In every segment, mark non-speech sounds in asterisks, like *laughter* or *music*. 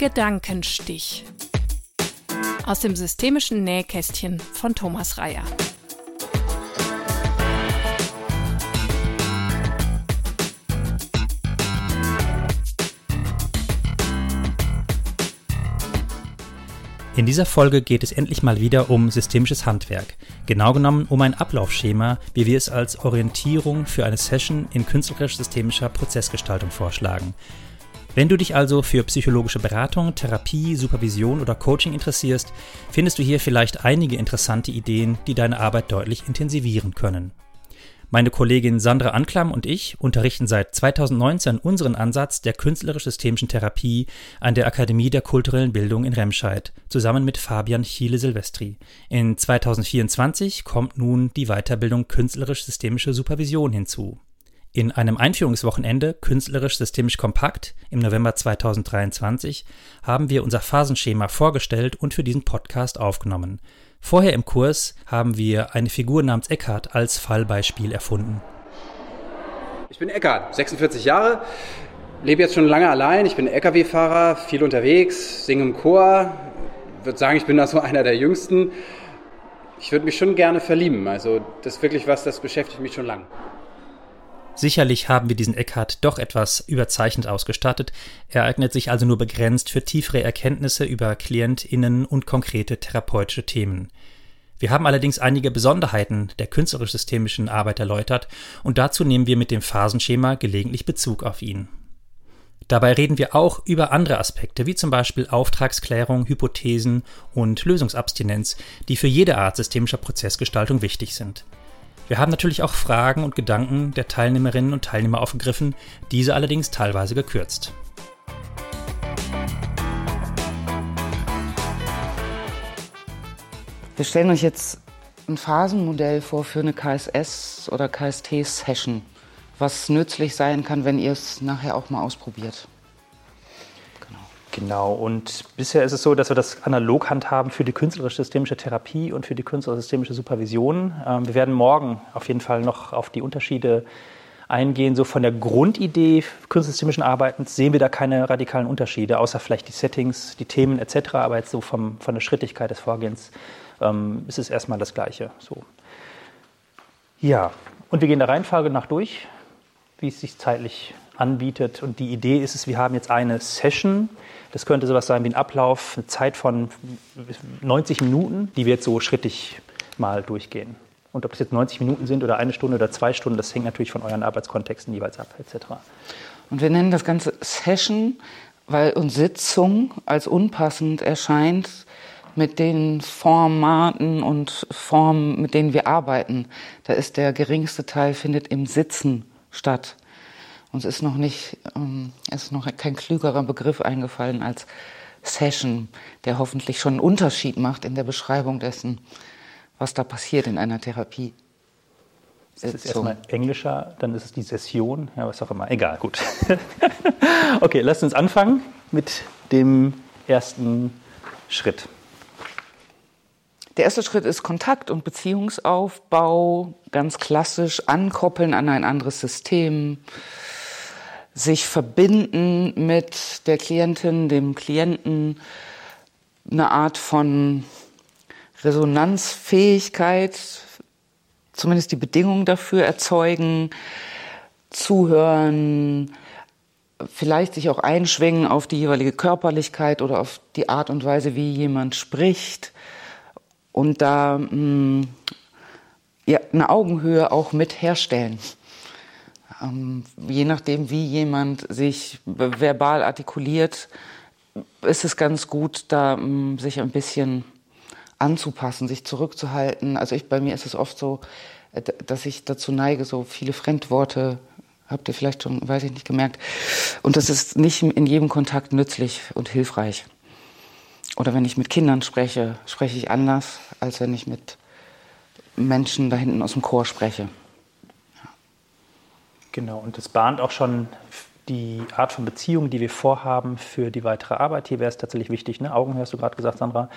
Gedankenstich. Aus dem systemischen Nähkästchen von Thomas Reyer. In dieser Folge geht es endlich mal wieder um systemisches Handwerk. Genau genommen um ein Ablaufschema, wie wir es als Orientierung für eine Session in künstlerisch-systemischer Prozessgestaltung vorschlagen. Wenn du dich also für psychologische Beratung, Therapie, Supervision oder Coaching interessierst, findest du hier vielleicht einige interessante Ideen, die deine Arbeit deutlich intensivieren können. Meine Kollegin Sandra Anklam und ich unterrichten seit 2019 unseren Ansatz der künstlerisch-systemischen Therapie an der Akademie der kulturellen Bildung in Remscheid, zusammen mit Fabian Chiele-Silvestri. In 2024 kommt nun die Weiterbildung künstlerisch-systemische Supervision hinzu. In einem Einführungswochenende Künstlerisch-Systemisch Kompakt im November 2023 haben wir unser Phasenschema vorgestellt und für diesen Podcast aufgenommen. Vorher im Kurs haben wir eine Figur namens Eckhart als Fallbeispiel erfunden. Ich bin Eckhart, 46 Jahre, lebe jetzt schon lange allein. Ich bin LKW-Fahrer, viel unterwegs, singe im Chor. Würde sagen, ich bin da so *laughs* einer der Jüngsten. Ich würde mich schon gerne verlieben. Also das ist wirklich was, das beschäftigt mich schon lang. Sicherlich haben wir diesen Eckhart doch etwas überzeichnet ausgestattet. Er eignet sich also nur begrenzt für tiefere Erkenntnisse über KlientInnen und konkrete therapeutische Themen. Wir haben allerdings einige Besonderheiten der künstlerisch-systemischen Arbeit erläutert und dazu nehmen wir mit dem Phasenschema gelegentlich Bezug auf ihn. Dabei reden wir auch über andere Aspekte, wie zum Beispiel Auftragsklärung, Hypothesen und Lösungsabstinenz, die für jede Art systemischer Prozessgestaltung wichtig sind. Wir haben natürlich auch Fragen und Gedanken der Teilnehmerinnen und Teilnehmer aufgegriffen, diese allerdings teilweise gekürzt. Wir stellen euch jetzt ein Phasenmodell vor für eine KSS oder KST-Session, was nützlich sein kann, wenn ihr es nachher auch mal ausprobiert. Genau, und bisher ist es so, dass wir das analog handhaben für die künstlerische-systemische Therapie und für die künstlerische-systemische Supervision. Ähm, wir werden morgen auf jeden Fall noch auf die Unterschiede eingehen. So von der Grundidee künstlerisch-systemischen Arbeitens sehen wir da keine radikalen Unterschiede, außer vielleicht die Settings, die Themen etc. Aber jetzt so vom, von der Schrittigkeit des Vorgehens ähm, ist es erstmal das Gleiche. So. Ja, und wir gehen der Reihenfolge nach durch, wie es sich zeitlich anbietet. Und die Idee ist es, wir haben jetzt eine Session. Das könnte sowas sein wie ein Ablauf, eine Zeit von 90 Minuten, die wir jetzt so schrittig mal durchgehen. Und ob es jetzt 90 Minuten sind oder eine Stunde oder zwei Stunden, das hängt natürlich von euren Arbeitskontexten jeweils ab, etc. Und wir nennen das Ganze Session, weil uns Sitzung als unpassend erscheint mit den Formaten und Formen, mit denen wir arbeiten. Da ist der geringste Teil findet im Sitzen statt. Uns ist noch nicht, ähm, ist noch kein klügerer Begriff eingefallen als Session, der hoffentlich schon einen Unterschied macht in der Beschreibung dessen, was da passiert in einer Therapie. Das ist erstmal englischer, dann ist es die Session, ja, was auch immer. Egal, gut. *laughs* okay, lasst uns anfangen mit dem ersten Schritt. Der erste Schritt ist Kontakt- und Beziehungsaufbau, ganz klassisch ankoppeln an ein anderes System, sich verbinden mit der Klientin, dem Klienten, eine Art von Resonanzfähigkeit, zumindest die Bedingungen dafür erzeugen, zuhören, vielleicht sich auch einschwingen auf die jeweilige Körperlichkeit oder auf die Art und Weise, wie jemand spricht und da mh, mm, ja, eine Augenhöhe auch mit herstellen. Ähm, je nachdem, wie jemand sich verbal artikuliert, ist es ganz gut, da mh, mm, sich ein bisschen anzupassen, sich zurückzuhalten. Also ich, bei mir ist es oft so, äh, dass ich dazu neige, so viele Fremdworte, habt ihr vielleicht schon, weiß ich nicht, gemerkt. Und das ist nicht in jedem Kontakt nützlich und hilfreich. Oder wenn ich mit Kindern spreche, spreche ich anders, als wenn ich mit Menschen da hinten aus dem Chor spreche. Genau, und das bahnt auch schon die Art von Beziehung, die wir vorhaben für die weitere Arbeit. Hier wäre es tatsächlich wichtig, ne? Augen hast du gerade gesagt, Sandra,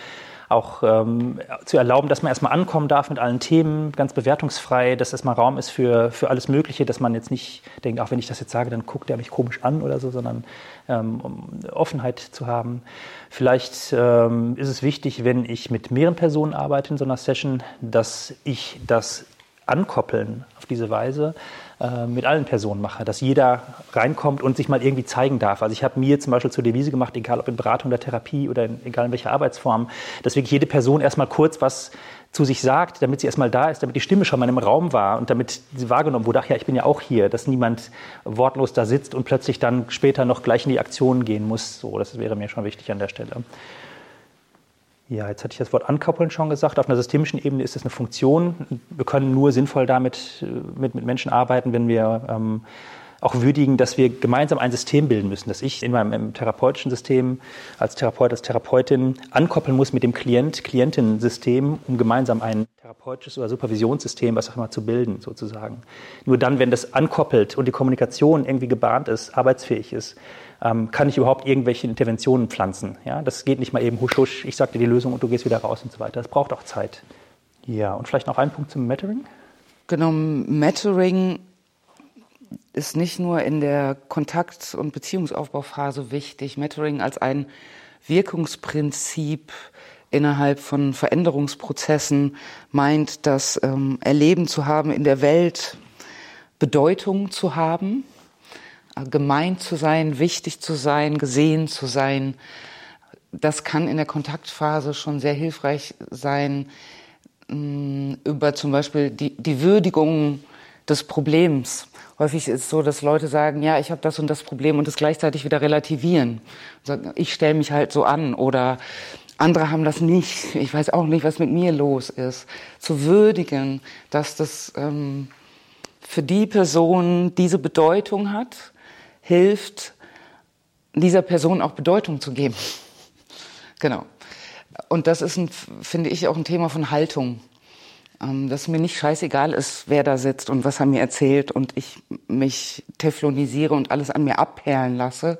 auch ähm, zu erlauben, dass man erstmal ankommen darf mit allen Themen, ganz bewertungsfrei, dass erstmal Raum ist für, für alles Mögliche, dass man jetzt nicht denkt, auch wenn ich das jetzt sage, dann guckt er mich komisch an oder so, sondern ähm, um Offenheit zu haben. Vielleicht ähm, ist es wichtig, wenn ich mit mehreren Personen arbeite in so einer Session, dass ich das ankoppeln auf diese Weise äh, mit allen Personen mache, dass jeder reinkommt und sich mal irgendwie zeigen darf. Also ich habe mir zum Beispiel zur Devise gemacht, egal ob in Beratung oder Therapie oder in, egal in welcher Arbeitsform, dass wirklich jede Person erstmal kurz was zu sich sagt, damit sie erstmal da ist, damit die Stimme schon mal im Raum war und damit sie wahrgenommen wurde, ach ja, ich bin ja auch hier, dass niemand wortlos da sitzt und plötzlich dann später noch gleich in die Aktion gehen muss. So, das wäre mir schon wichtig an der Stelle. Ja, jetzt hatte ich das Wort ankoppeln schon gesagt. Auf einer systemischen Ebene ist es eine Funktion. Wir können nur sinnvoll damit äh, mit, mit Menschen arbeiten, wenn wir ähm, auch würdigen, dass wir gemeinsam ein System bilden müssen, dass ich in meinem therapeutischen System als Therapeut, als Therapeutin ankoppeln muss mit dem Klient-Klientinnen-System, um gemeinsam ein therapeutisches oder Supervisionssystem, was auch immer, zu bilden, sozusagen. Nur dann, wenn das ankoppelt und die Kommunikation irgendwie gebahnt ist, arbeitsfähig ist, ähm, kann ich überhaupt irgendwelche Interventionen pflanzen. Ja? Das geht nicht mal eben husch husch, ich sage dir die Lösung und du gehst wieder raus und so weiter. Das braucht auch Zeit. Ja, und vielleicht noch ein Punkt zum Mattering? Genau, Mattering ist nicht nur in der Kontakt- und Beziehungsaufbauphase wichtig. Mattering als ein Wirkungsprinzip innerhalb von Veränderungsprozessen meint, das ähm, Erleben zu haben in der Welt, Bedeutung zu haben gemeint zu sein, wichtig zu sein, gesehen zu sein. Das kann in der Kontaktphase schon sehr hilfreich sein, mm, über zum Beispiel die, die Würdigung des Problems. Häufig ist es so, dass Leute sagen, ja, ich habe das und das Problem und es gleichzeitig wieder relativieren. Ich stelle mich halt so an oder andere haben das nicht. Ich weiß auch nicht, was mit mir los ist. Zu würdigen, dass das ähm, für die Person diese Bedeutung hat hilft, dieser Person auch Bedeutung zu geben. Genau. Und das ist, ein, finde ich, auch ein Thema von Haltung. Ähm, dass mir nicht scheißegal ist, wer da sitzt und was er mir erzählt und ich mich teflonisiere und alles an mir abperlen lasse,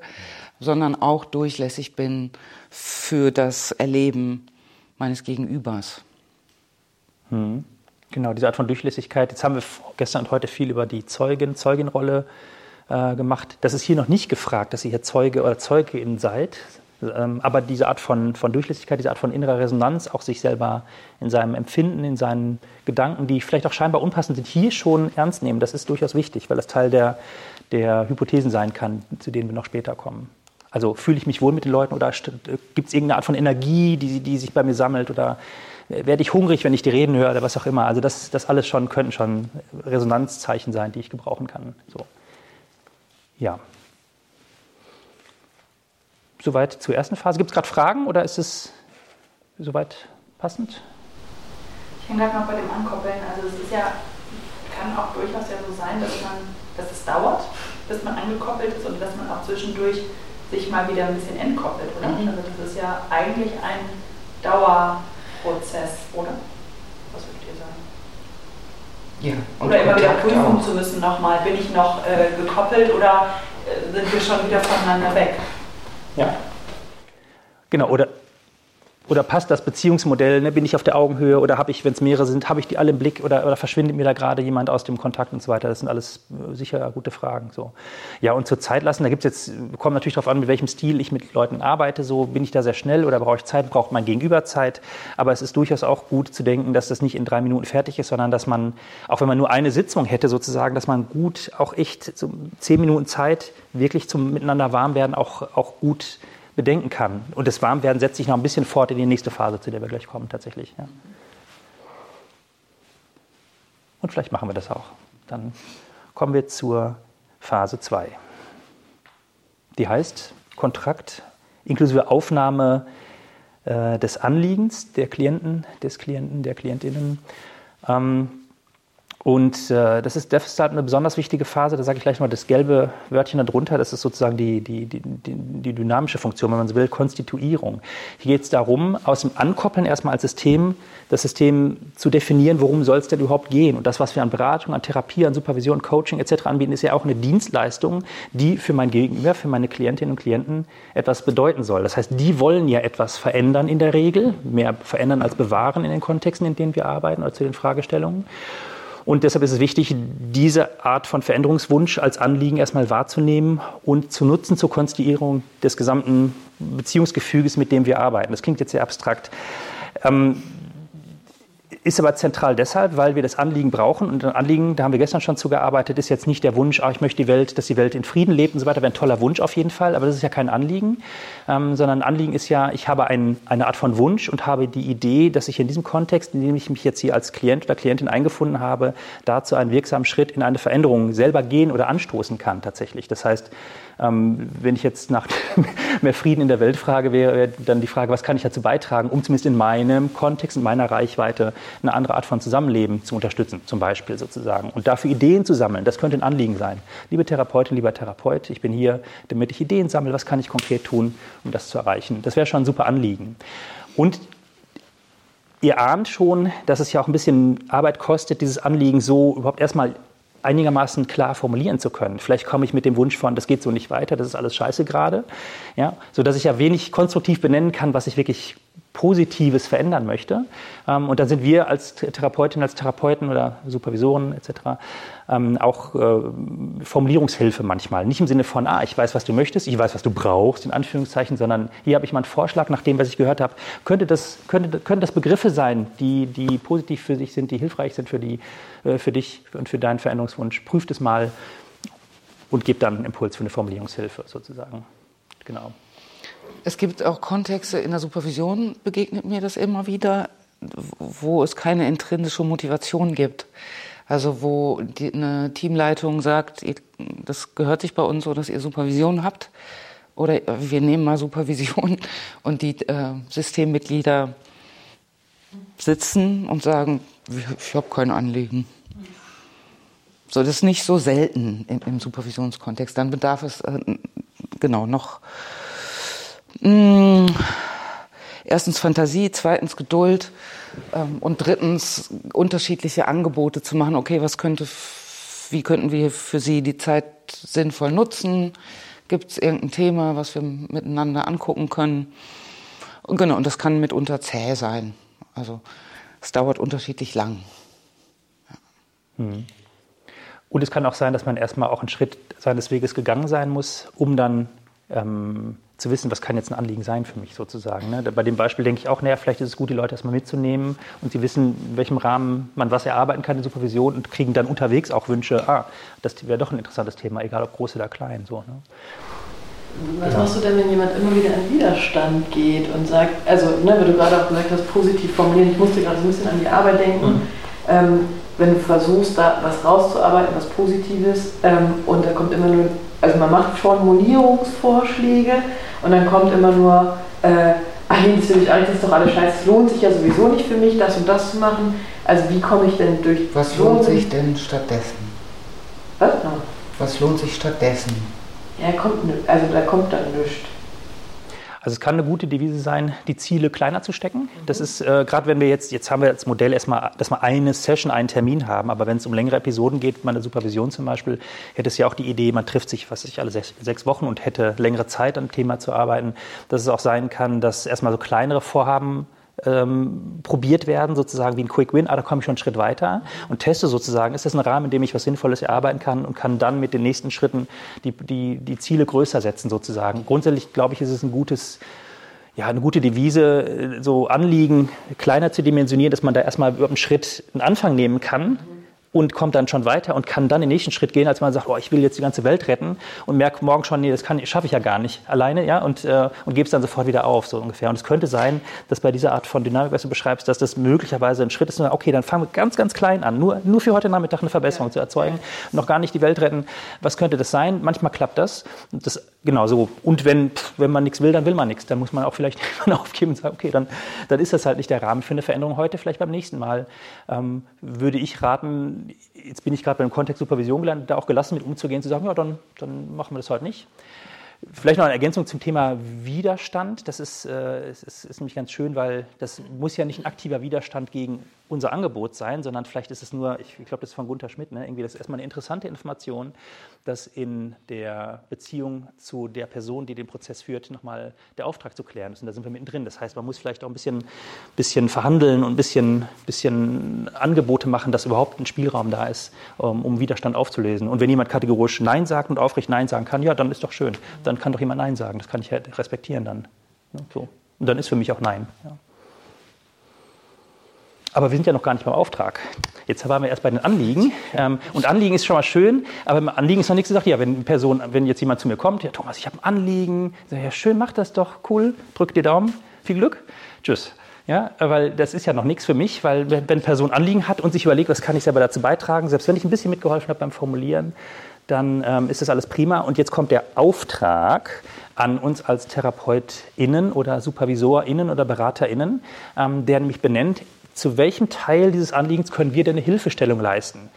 sondern auch durchlässig bin für das Erleben meines Gegenübers. Hm. Genau, diese Art von Durchlässigkeit. Jetzt haben wir gestern und heute viel über die Zeugin, Zeuginrolle äh, gemacht. Das ist hier noch nicht gefragt, dass ihr hier Zeuge oder Zeugin seid. Ähm, aber diese Art von, von Durchlässigkeit, diese Art von innerer Resonanz, auch sich selber in seinem Empfinden, in seinen Gedanken, die vielleicht auch scheinbar unpassend sind, hier schon ernst nehmen, das ist durchaus wichtig, weil das Teil der, der Hypothesen sein kann, zu denen wir noch später kommen. Also fühle ich mich wohl mit den Leuten oder gibt es irgendeine Art von Energie, die, die sich bei mir sammelt oder werde ich hungrig, wenn ich die reden höre oder was auch immer. Also das, das alles schon könnten schon Resonanzzeichen sein, die ich gebrauchen kann. So. Ja. Soweit zur ersten Phase. Gibt es gerade Fragen oder ist es soweit passend? Ich hänge gerade noch bei dem Ankoppeln. Also es ist ja, kann auch durchaus ja so sein, dass man, dass es dauert, bis man angekoppelt ist und dass man auch zwischendurch sich mal wieder ein bisschen entkoppelt, oder? Mhm. Also das ist ja eigentlich ein Dauerprozess, oder? Ja. Oder immer wieder prüfen auch. zu müssen nochmal, bin ich noch äh, gekoppelt oder äh, sind wir schon wieder voneinander weg? Ja. Genau, oder oder passt das Beziehungsmodell? Ne? Bin ich auf der Augenhöhe oder habe ich, wenn es mehrere sind, habe ich die alle im Blick oder, oder verschwindet mir da gerade jemand aus dem Kontakt und so weiter? Das sind alles äh, sicher gute Fragen. So. Ja, und zur Zeit lassen, da gibt es jetzt, kommt natürlich darauf an, mit welchem Stil ich mit Leuten arbeite. So bin ich da sehr schnell oder brauche ich Zeit, braucht mein Gegenüber Zeit. Aber es ist durchaus auch gut zu denken, dass das nicht in drei Minuten fertig ist, sondern dass man, auch wenn man nur eine Sitzung hätte sozusagen, dass man gut auch echt so zehn Minuten Zeit wirklich zum Miteinander warm werden auch, auch gut bedenken kann. Und das Warmwerden setzt sich noch ein bisschen fort in die nächste Phase, zu der wir gleich kommen tatsächlich. Ja. Und vielleicht machen wir das auch. Dann kommen wir zur Phase 2. Die heißt Kontrakt inklusive Aufnahme äh, des Anliegens der Klienten, des Klienten, der Klientinnen. Ähm, Und äh, das ist deshalb eine besonders wichtige Phase. Da sage ich gleich mal das gelbe Wörtchen darunter. Das ist sozusagen die, die, die, die dynamische Funktion, wenn man so will, Konstituierung. Hier geht es darum, aus dem Ankoppeln erstmal als System, das System zu definieren, worum soll es denn überhaupt gehen. Und das, was wir an Beratung, an Therapie, an Supervision, Coaching etc. anbieten, ist ja auch eine Dienstleistung, die für mein Gegenüber, für meine Klientinnen und Klienten etwas bedeuten soll. Das heißt, die wollen ja etwas verändern in der Regel, mehr verändern als bewahren in den Kontexten, in denen wir arbeiten oder zu den Fragestellungen. Und deshalb ist es wichtig, diese Art von Veränderungswunsch als Anliegen erstmal wahrzunehmen und zu nutzen zur Konstituierung des gesamten Beziehungsgefüges, mit dem wir arbeiten. Das klingt jetzt sehr abstrakt. Ähm, ist aber zentral deshalb, weil wir das Anliegen brauchen. Und ein Anliegen, da haben wir gestern schon zugearbeitet, ist jetzt nicht der Wunsch, ah, ich möchte die Welt, dass die Welt in Frieden lebt und so weiter. Wäre ein toller Wunsch auf jeden Fall, aber das ist ja kein Anliegen. Ähm, sondern Anliegen ist ja, ich habe ein, eine Art von Wunsch und habe die Idee, dass ich in diesem Kontext, in dem ich mich jetzt hier als Klient oder Klientin eingefunden habe, dazu einen wirksamen Schritt in eine Veränderung selber gehen oder anstoßen kann tatsächlich. Das heißt, ähm, wenn ich jetzt nach *laughs* mehr Frieden in der Welt frage, wäre dann die Frage, was kann ich dazu beitragen, um zumindest in meinem Kontext, in meiner Reichweite eine andere Art von Zusammenleben zu unterstützen, zum Beispiel sozusagen. Und dafür Ideen zu sammeln, das könnte ein Anliegen sein. Liebe Therapeutin, lieber Therapeut, ich bin hier, damit ich Ideen sammle, was kann ich konkret tun, um das zu erreichen. Das wäre schon ein super Anliegen. Und ihr ahnt schon, dass es ja auch ein bisschen Arbeit kostet, dieses Anliegen so überhaupt erstmal einigermaßen klar formulieren zu können. Vielleicht komme ich mit dem Wunsch von, das geht so nicht weiter, das ist alles scheiße gerade, ja, so dass ich ja wenig konstruktiv benennen kann, was ich wirklich Positives verändern möchte. Ähm, und da sind wir als Therapeutin, als Therapeuten oder Supervisoren etc. Ähm, auch äh, Formulierungshilfe manchmal. Nicht im Sinne von, ah, ich weiß, was du möchtest, ich weiß, was du brauchst, in Anführungszeichen, sondern hier habe ich mal einen Vorschlag nach dem, was ich gehört habe. Könnte das, könnte, könnte das Begriffe sein, die, die positiv für dich sind, die hilfreich sind für, die, äh, für dich und für deinen Veränderungswunsch? Prüft es mal und gebt dann einen Impuls für eine Formulierungshilfe sozusagen. Genau. Es gibt auch Kontexte in der Supervision, begegnet mir das immer wieder, wo es keine intrinsische Motivation gibt. Also wo die, eine Teamleitung sagt, das gehört sich bei uns so, dass ihr Supervision habt. Oder wir nehmen mal Supervision und die äh, Systemmitglieder sitzen und sagen, ich habe kein Anliegen. So, das ist nicht so selten im, im Supervisionskontext. Dann bedarf es äh, genau noch Mh, mm, erstens Fantasie, zweitens Geduld ähm, und drittens unterschiedliche Angebote zu machen. Okay, was könnte, wie könnten wir für Sie die Zeit sinnvoll nutzen? Gibt es irgendein Thema, was wir miteinander angucken können? Und genau, und das kann mitunter zäh sein. Also es dauert unterschiedlich lang. Ja. Mhm. Und es kann auch sein, dass man erstmal auch einen Schritt seines Weges gegangen sein muss, um dann ähm, zu wissen, was kann jetzt ein Anliegen sein für mich sozusagen. Ne? Bei dem Beispiel denke ich auch, naja, vielleicht ist es gut, die Leute erstmal mitzunehmen und sie wissen, in welchem Rahmen man was erarbeiten kann in Supervision und kriegen dann unterwegs auch Wünsche, ah, das wäre doch ein interessantes Thema, egal ob groß oder klein. So, ne? Was ja. machst du denn, wenn jemand immer wieder in Widerstand geht und sagt, also, ne, wie du gerade auch gesagt hast, positiv formulieren, ich musste gerade so ein bisschen an die Arbeit denken, mhm. ähm, wenn du versuchst, da was rauszuarbeiten, was Positives, ähm, und da kommt immer nur also man macht Formulierungsvorschläge und dann kommt immer nur, äh, ach nee, das, ich, das ist doch alles scheiße, es lohnt sich ja sowieso nicht für mich, das und das zu machen. Also wie komme ich denn durch... Was lohnt sich denn stattdessen? Was? Was lohnt sich stattdessen? Ja, kommt, also da kommt dann nichts. Also es kann eine gute Devise sein, die Ziele kleiner zu stecken. Das ist äh, gerade, wenn wir jetzt, jetzt haben wir als Modell erstmal, dass wir eine Session, einen Termin haben, aber wenn es um längere Episoden geht, meine Supervision zum Beispiel, hätte es ja auch die Idee, man trifft sich, was ich alle sechs, sechs Wochen und hätte längere Zeit am Thema zu arbeiten, dass es auch sein kann, dass erstmal so kleinere Vorhaben ähm, probiert werden, sozusagen wie ein Quick Win, ah, da komme ich schon einen Schritt weiter und teste sozusagen, ist das ein Rahmen, in dem ich was Sinnvolles erarbeiten kann und kann dann mit den nächsten Schritten die, die, die Ziele größer setzen sozusagen. Grundsätzlich glaube ich, ist es ein gutes ja, eine gute Devise, so Anliegen kleiner zu dimensionieren, dass man da erstmal einen Schritt einen Anfang nehmen kann und kommt dann schon weiter und kann dann den nächsten Schritt gehen, als man sagt, oh, ich will jetzt die ganze Welt retten und merkt morgen schon, nee, das kann, schaffe ich ja gar nicht alleine, ja, und, äh, und gebe es dann sofort wieder auf, so ungefähr. Und es könnte sein, dass bei dieser Art von Dynamik, was du beschreibst, dass das möglicherweise ein Schritt ist, okay, dann fangen wir ganz, ganz klein an, nur, nur für heute Nachmittag eine Verbesserung ja. zu erzeugen, noch gar nicht die Welt retten. Was könnte das sein? Manchmal klappt das. Das Genau so. Und wenn, wenn man nichts will, dann will man nichts. Dann muss man auch vielleicht *laughs* aufgeben und sagen, okay, dann, dann ist das halt nicht der Rahmen für eine Veränderung heute, vielleicht beim nächsten Mal. Ähm, würde ich raten, jetzt bin ich gerade beim Kontext Supervision gelandet, da auch gelassen mit umzugehen, zu sagen, ja, dann, dann machen wir das heute nicht. Vielleicht noch eine Ergänzung zum Thema Widerstand. Das ist, äh, ist, ist, nämlich ganz schön, weil das muss ja nicht ein aktiver Widerstand gegen unser Angebot sein, sondern vielleicht ist es nur, ich, glaube, das ist von Gunther Schmidt, ne? irgendwie das ist erstmal eine interessante Information, dass in der Beziehung zu der Person, die den Prozess führt, nochmal der Auftrag zu klären ist. Und da sind wir mittendrin. Das heißt, man muss vielleicht auch ein bisschen, bisschen verhandeln und ein bisschen, bisschen Angebote machen, dass überhaupt ein Spielraum da ist, um, Widerstand aufzulösen. Und wenn jemand kategorisch Nein sagt und aufrecht Nein sagen kann, ja, dann ist doch schön. Dann kann doch jemand Nein sagen. Das kann ich halt respektieren dann. So. Und dann ist für mich auch Nein. Ja. Aber wir sind ja noch gar nicht beim Auftrag. Jetzt waren wir erst bei den Anliegen. Ähm, und Anliegen ist schon mal schön, aber Anliegen ist noch nichts gesagt. Ja, wenn Person, wenn jetzt jemand zu mir kommt, ja, Thomas, ich habe ein Anliegen. Sag, ja, schön, mach das doch, cool. Drück dir Daumen. Viel Glück. Tschüss. Ja, weil das ist ja noch nichts für mich, weil wenn Person Anliegen hat und sich überlegt, was kann ich selber dazu beitragen, selbst wenn ich ein bisschen mitgeholfen habe beim Formulieren, dann ähm, ist das alles prima. Und jetzt kommt der Auftrag an uns als TherapeutInnen oder SupervisorInnen oder BeraterInnen, ähm, der nämlich benennt, zu welchem Teil dieses Anliegens können wir denn eine Hilfestellung leisten?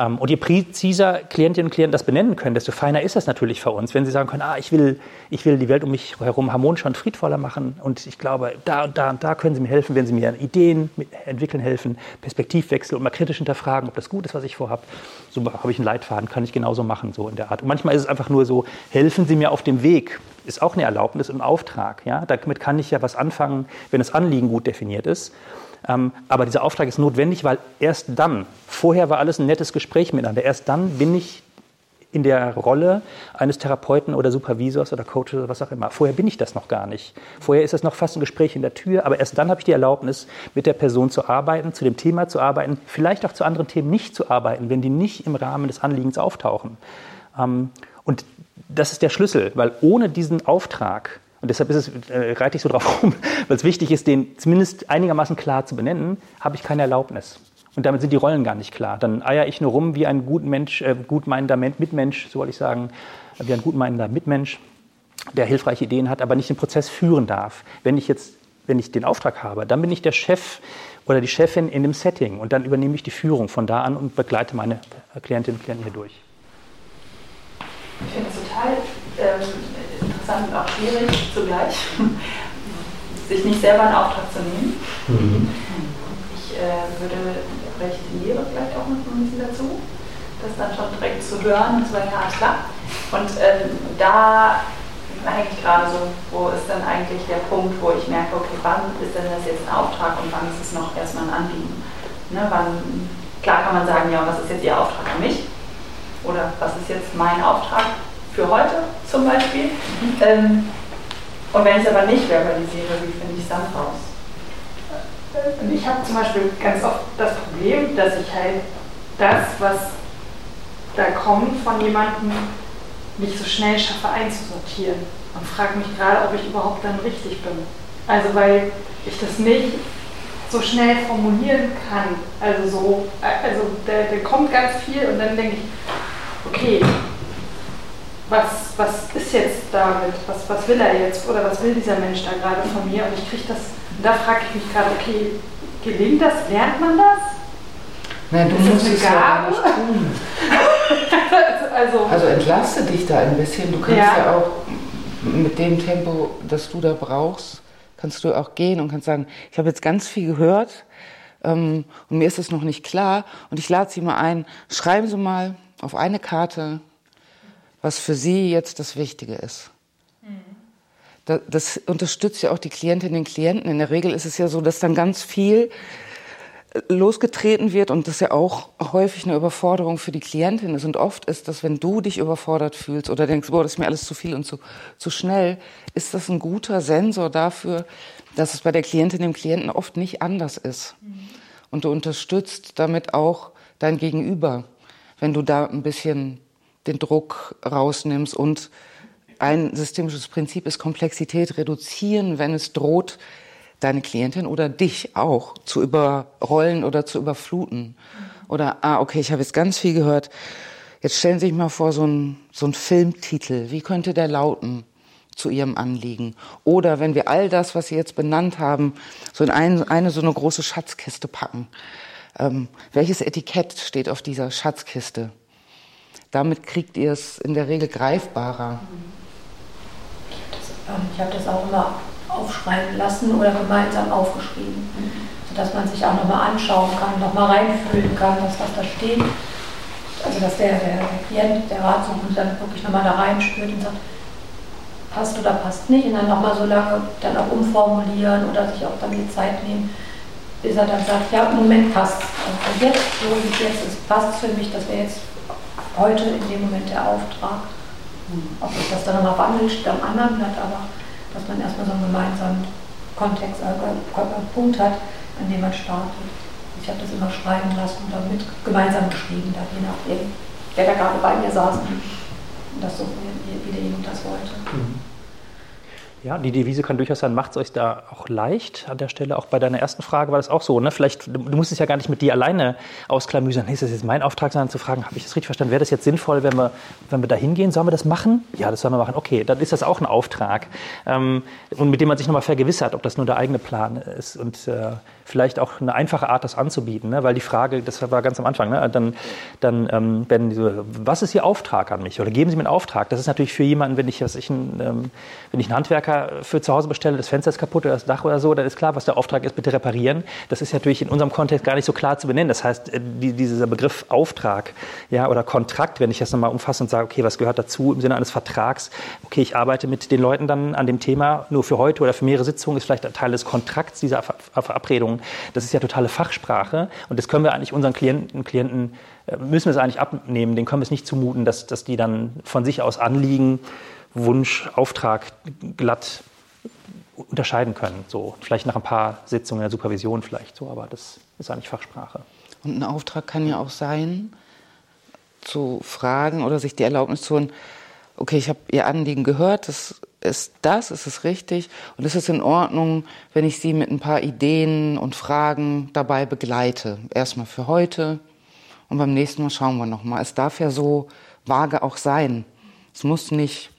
Ähm, und je präziser Klientinnen und Klienten das benennen können, desto feiner ist das natürlich für uns. Wenn sie sagen können, ah, ich will, ich will die Welt um mich herum harmonischer und friedvoller machen und ich glaube, da und da und da können sie mir helfen, wenn sie mir Ideen entwickeln helfen, Perspektivwechsel und mal kritisch hinterfragen, ob das gut ist, was ich vorhabe. So habe ich einen Leitfaden, kann ich genauso machen, so in der Art. Und manchmal ist es einfach nur so, helfen Sie mir auf dem Weg, ist auch eine Erlaubnis und ein Auftrag. Ja? Damit kann ich ja was anfangen, wenn das Anliegen gut definiert ist. Ähm, aber dieser Auftrag ist notwendig, weil erst dann, vorher war alles ein nettes Gespräch miteinander, erst dann bin ich in der Rolle eines Therapeuten oder Supervisors oder Coaches oder was auch immer. Vorher bin ich das noch gar nicht. Vorher ist es noch fast ein Gespräch in der Tür, aber erst dann habe ich die Erlaubnis, mit der Person zu arbeiten, zu dem Thema zu arbeiten, vielleicht auch zu anderen Themen nicht zu arbeiten, wenn die nicht im Rahmen des Anliegens auftauchen. Ähm, und das ist der Schlüssel, weil ohne diesen Auftrag und deshalb ist es, äh, reite ich so drauf *laughs* rum, weil es wichtig ist, den zumindest einigermaßen klar zu benennen, habe ich keine Erlaubnis. Und damit sind die Rollen gar nicht klar. Dann eier ich nur rum wie ein gut Mensch, äh, gutmeinender Mitmensch, so wollte ich sagen, wie ein gutmeinender Mitmensch, der hilfreiche Ideen hat, aber nicht den Prozess führen darf. Wenn ich jetzt, wenn ich den Auftrag habe, dann bin ich der Chef oder die Chefin in dem Setting und dann übernehme ich die Führung von da an und begleite meine Klientinnen und Klienten hier durch. Ich finde es total ähm, interessant und auch schwierig zugleich, sich nicht selber in Auftrag zu nehmen. Mhm. Ich äh, würde, vielleicht tendiere vielleicht auch noch ein bisschen dazu, das dann schon direkt zu hören und zu sagen, ja, alles klar. Und ähm, da hänge ich gerade so, wo ist dann eigentlich der Punkt, wo ich merke, okay, wann ist denn das jetzt ein Auftrag und wann ist es noch erstmal ein Anliegen? Ne, wann, klar kann man sagen, ja, was ist jetzt Ihr Auftrag an mich? Oder was ist jetzt mein Auftrag für heute zum Beispiel. Ähm, und wenn ich es aber nicht verbalisiere, wie finde ich es dann raus? Und ich habe zum Beispiel ganz oft das Problem, dass ich halt das, was da kommt von jemandem, nicht so schnell schaffe einzusortieren. Und frage mich gerade, ob ich überhaupt dann richtig bin. Also weil ich das nicht so schnell formulieren kann. Also so, also da, da kommt ganz viel und dann denke ich, okay, was, was ist jetzt damit? Was, was will er jetzt? Oder was will dieser Mensch da gerade von mir? Und ich kriege das, und da frage ich mich gerade, okay, gelingt das? Lernt man das? Nein, du musst es ja nicht tun. *laughs* also, also entlaste dich da ein bisschen. Du kannst ja. ja auch mit dem Tempo, das du da brauchst, kannst du auch gehen und kannst sagen, ich habe jetzt ganz viel gehört ähm, und mir ist es noch nicht klar und ich lade Sie mal ein, schreiben Sie mal auf eine Karte was für sie jetzt das Wichtige ist. Das, das unterstützt ja auch die Klientinnen und Klienten. In der Regel ist es ja so, dass dann ganz viel äh, losgetreten wird und das ja auch häufig eine Überforderung für die Klientin ist. Und oft ist das, wenn du dich überfordert fühlst oder denkst, boah, das ist mir alles zu viel und zu, zu schnell, ist das ein guter Sensor dafür, dass es bei der Klientin, dem Klienten oft nicht anders ist. Und du unterstützt damit auch dein Gegenüber, wenn du da ein bisschen den Druck rausnimmst. Und ein systemisches Prinzip ist Komplexität reduzieren, wenn es droht, deine Klientin oder dich auch zu überrollen oder zu überfluten. Oder, ah, okay, ich habe jetzt ganz viel gehört. Jetzt stellen Sie sich mal vor, so ein, so ein Filmtitel, wie könnte der lauten zu Ihrem Anliegen? Oder wenn wir all das, was Sie jetzt benannt haben, so in ein, eine so eine große Schatzkiste packen. Ähm, welches Etikett steht auf dieser Schatzkiste? Damit kriegt ihr es in der Regel greifbarer. Ich habe das auch immer aufschreiben lassen oder gemeinsam aufgeschrieben, sodass man sich auch nochmal anschauen kann, nochmal reinfühlen kann, was, was da steht. Also dass der, der Klient, der Ratsuchende dann wirklich nochmal da reinspürt und sagt, passt oder passt nicht und dann nochmal so lange dann auch umformulieren oder sich auch dann die Zeit nehmen, bis er dann sagt, ja, im Moment passt Und jetzt, so wie es jetzt ist, passt es für mich, das wäre jetzt heute in dem Moment der Auftrag. Ob sich das dann nochmal wandelt, steht am anderen Blatt, aber dass man erstmal so einen gemeinsamen Kontext, äh, Punkt hat, an dem man startet. Ich habe das immer schreiben lassen oder mit gemeinsam geschrieben, da je nachdem, wer da gerade bei mir saß und das so, wie, wie derjenige das wollte. Mhm. Ja, die Devise kann durchaus sein, macht es euch da auch leicht an der Stelle. Auch bei deiner ersten Frage war das auch so. Ne? Vielleicht, du musst es ja gar nicht mit dir alleine ausklamüsern. Hey, ist das jetzt mein Auftrag, sondern zu fragen, habe ich das richtig verstanden? Wäre das jetzt sinnvoll, wenn wir, wenn wir da hingehen? Sollen wir das machen? Ja, das sollen wir machen. Okay, dann ist das auch ein Auftrag. Ähm, und mit dem man sich nochmal vergewissert, ob das nur der eigene Plan ist. Und äh, vielleicht auch eine einfache Art, das anzubieten. Ne? Weil die Frage, das war ganz am Anfang, ne? dann, dann ähm, wenn so, was ist Ihr Auftrag an mich? Oder geben Sie mir einen Auftrag? Das ist natürlich für jemanden, wenn ich, was ich, ein, ähm, wenn ich einen Handwerker für zu Hause bestelle, das Fenster ist kaputt oder das Dach oder so, dann ist klar, was der Auftrag ist, bitte reparieren. Das ist natürlich in unserem Kontext gar nicht so klar zu benennen. Das heißt, äh, die, dieser Begriff Auftrag ja, oder Kontrakt, wenn ich das nochmal umfasse und sage, okay, was gehört dazu im Sinne eines Vertrags? Okay, ich arbeite mit den Leuten dann an dem Thema nur für heute oder für mehrere Sitzungen, ist vielleicht ein Teil des Kontrakts dieser Verabredung das ist ja totale Fachsprache und das können wir eigentlich unseren Klienten, Klienten äh, müssen wir es eigentlich abnehmen, denen können wir es nicht zumuten, dass, dass die dann von sich aus Anliegen, Wunsch, Auftrag glatt unterscheiden können. So, vielleicht nach ein paar Sitzungen der Supervision vielleicht so, aber das ist eigentlich Fachsprache. Und ein Auftrag kann ja auch sein, zu fragen oder sich die Erlaubnis zu holen, okay, ich habe Ihr Anliegen gehört, das ist das, ist es richtig und ist es in Ordnung, wenn ich Sie mit ein paar Ideen und Fragen dabei begleite. Erstmal für heute und beim nächsten Mal schauen wir nochmal. Es darf ja so vage auch sein. Es muss nicht.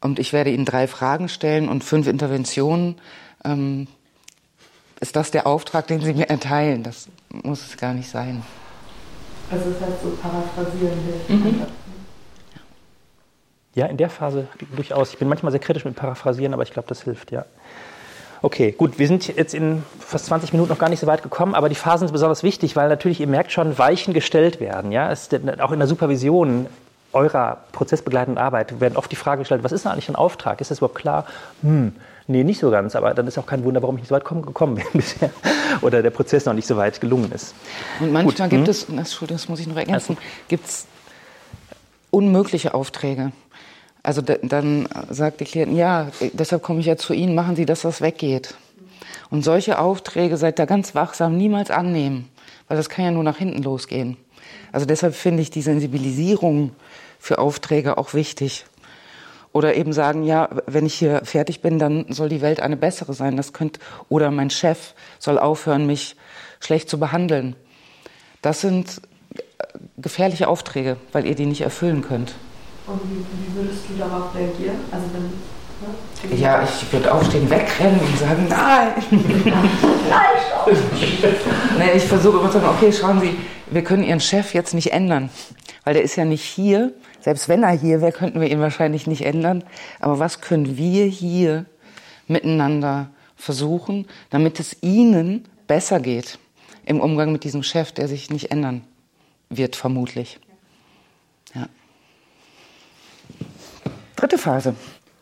Und ich werde Ihnen drei Fragen stellen und fünf Interventionen. Ähm, ist das der Auftrag, den Sie mir erteilen? Das muss es gar nicht sein. Also das heißt so paraphrasieren hilft. Mhm. Ja, in der Phase durchaus. Ich bin manchmal sehr kritisch mit Paraphrasieren, aber ich glaube, das hilft, ja. Okay, gut, wir sind jetzt in fast 20 Minuten noch gar nicht so weit gekommen, aber die Phasen sind besonders wichtig, weil natürlich, ihr merkt schon, Weichen gestellt werden. Ja? Es, auch in der Supervision eurer prozessbegleitenden Arbeit werden oft die Frage gestellt, was ist denn eigentlich ein Auftrag? Ist das überhaupt klar? Hm, nee, nicht so ganz, aber dann ist auch kein Wunder, warum ich nicht so weit gekommen bin *laughs* bisher oder der Prozess noch nicht so weit gelungen ist. Und manchmal Gut, gibt hm? es, Entschuldigung, das muss ich noch ergänzen, gibt es unmögliche Aufträge. Also dann sagt die Klientin, ja, deshalb komme ich jetzt zu Ihnen, machen Sie, dass das weggeht. Und solche Aufträge seid da ganz wachsam niemals annehmen, weil das kann ja nur nach hinten losgehen. Also deshalb finde ich die Sensibilisierung für Aufträge auch wichtig. Oder eben sagen, ja, wenn ich hier fertig bin, dann soll die Welt eine bessere sein. Das könnte, oder mein Chef soll aufhören, mich schlecht zu behandeln. Das sind gefährliche Aufträge, weil ihr die nicht erfüllen könnt. Und wie, wie würdest du darauf reagieren? Also wenn, ne? Ja, ich würde aufstehen, wegrennen und sagen, nein! nein, nee, ich versuche immer zu sagen, okay, schauen Sie, wir können Ihren Chef jetzt nicht ändern, weil der ist ja nicht hier. Selbst wenn er hier wäre, könnten wir ihn wahrscheinlich nicht ändern. Aber was können wir hier miteinander versuchen, damit es Ihnen besser geht im Umgang mit diesem Chef, der sich nicht ändern wird, vermutlich. Dritte Phase.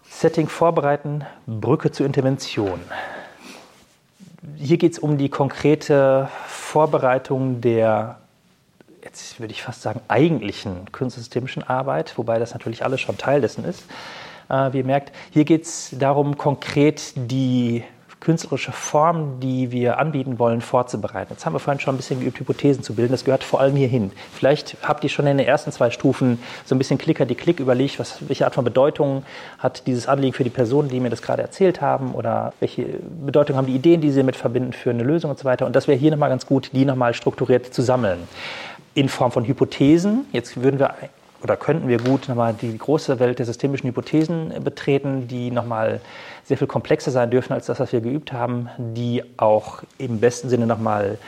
Setting vorbereiten, Brücke zur Intervention. Hier geht es um die konkrete Vorbereitung der, jetzt würde ich fast sagen, eigentlichen künstsystemischen Arbeit, wobei das natürlich alles schon Teil dessen ist. Äh, wie ihr merkt, hier geht es darum, konkret die künstlerische Form, die wir anbieten wollen, vorzubereiten. Jetzt haben wir vorhin schon ein bisschen geübt, Hypothesen zu bilden. Das gehört vor allem hierhin. Vielleicht habt ihr schon in den ersten zwei Stufen so ein bisschen Klicker die Klick überlegt, was, welche Art von Bedeutung hat dieses Anliegen für die Personen, die mir das gerade erzählt haben oder welche Bedeutung haben die Ideen, die sie damit verbinden für eine Lösung und so weiter. Und das wäre hier nochmal ganz gut, die nochmal strukturiert zu sammeln. In Form von Hypothesen. Jetzt würden wir oder könnten wir gut nochmal die große Welt der systemischen Hypothesen betreten, die nochmal sehr viel komplexer sein dürfen als das, was wir geübt haben, die auch im besten Sinne nochmal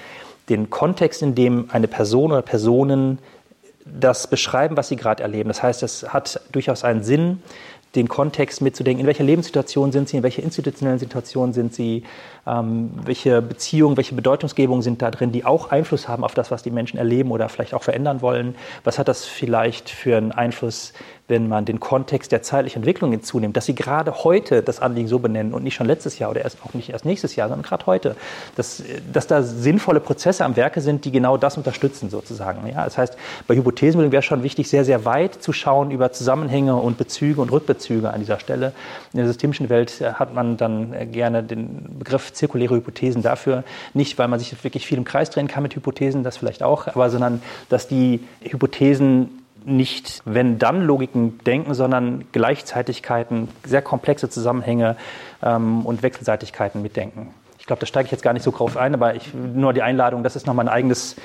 den Kontext, in dem eine Person oder Personen das beschreiben, was sie gerade erleben. Das heißt, es hat durchaus einen Sinn, den Kontext mitzudenken, in welcher Lebenssituation sind sie, in welcher institutionellen Situation sind sie, ähm, welche Beziehungen, welche Bedeutungsgebungen sind da drin, die auch Einfluss haben auf das, was die Menschen erleben oder vielleicht auch verändern wollen. Was hat das vielleicht für einen Einfluss wenn man den Kontext der zeitlichen Entwicklung hinzunimmt, dass sie gerade heute das Anliegen so benennen und nicht schon letztes Jahr oder erst auch nicht erst nächstes Jahr, sondern gerade heute, dass, dass da sinnvolle Prozesse am Werke sind, die genau das unterstützen sozusagen. Ja, das heißt, bei Hypothesenbildung wäre schon wichtig, sehr, sehr weit zu schauen über Zusammenhänge und Bezüge und Rückbezüge an dieser Stelle. In der systemischen Welt äh, hat man dann äh, gerne den Begriff zirkuläre Hypothesen dafür, nicht weil man sich wirklich viel im Kreis drehen kann mit Hypothesen, das vielleicht auch, aber sondern dass die Hypothesen nicht Wenn-Dann-Logiken denken, sondern Gleichzeitigkeiten, sehr komplexe Zusammenhänge ähm, und Wechselseitigkeiten mitdenken. Ich glaube, da steige ich jetzt gar nicht so drauf ein, aber ich, nur die Einladung, das ist nochmal ein eigenes,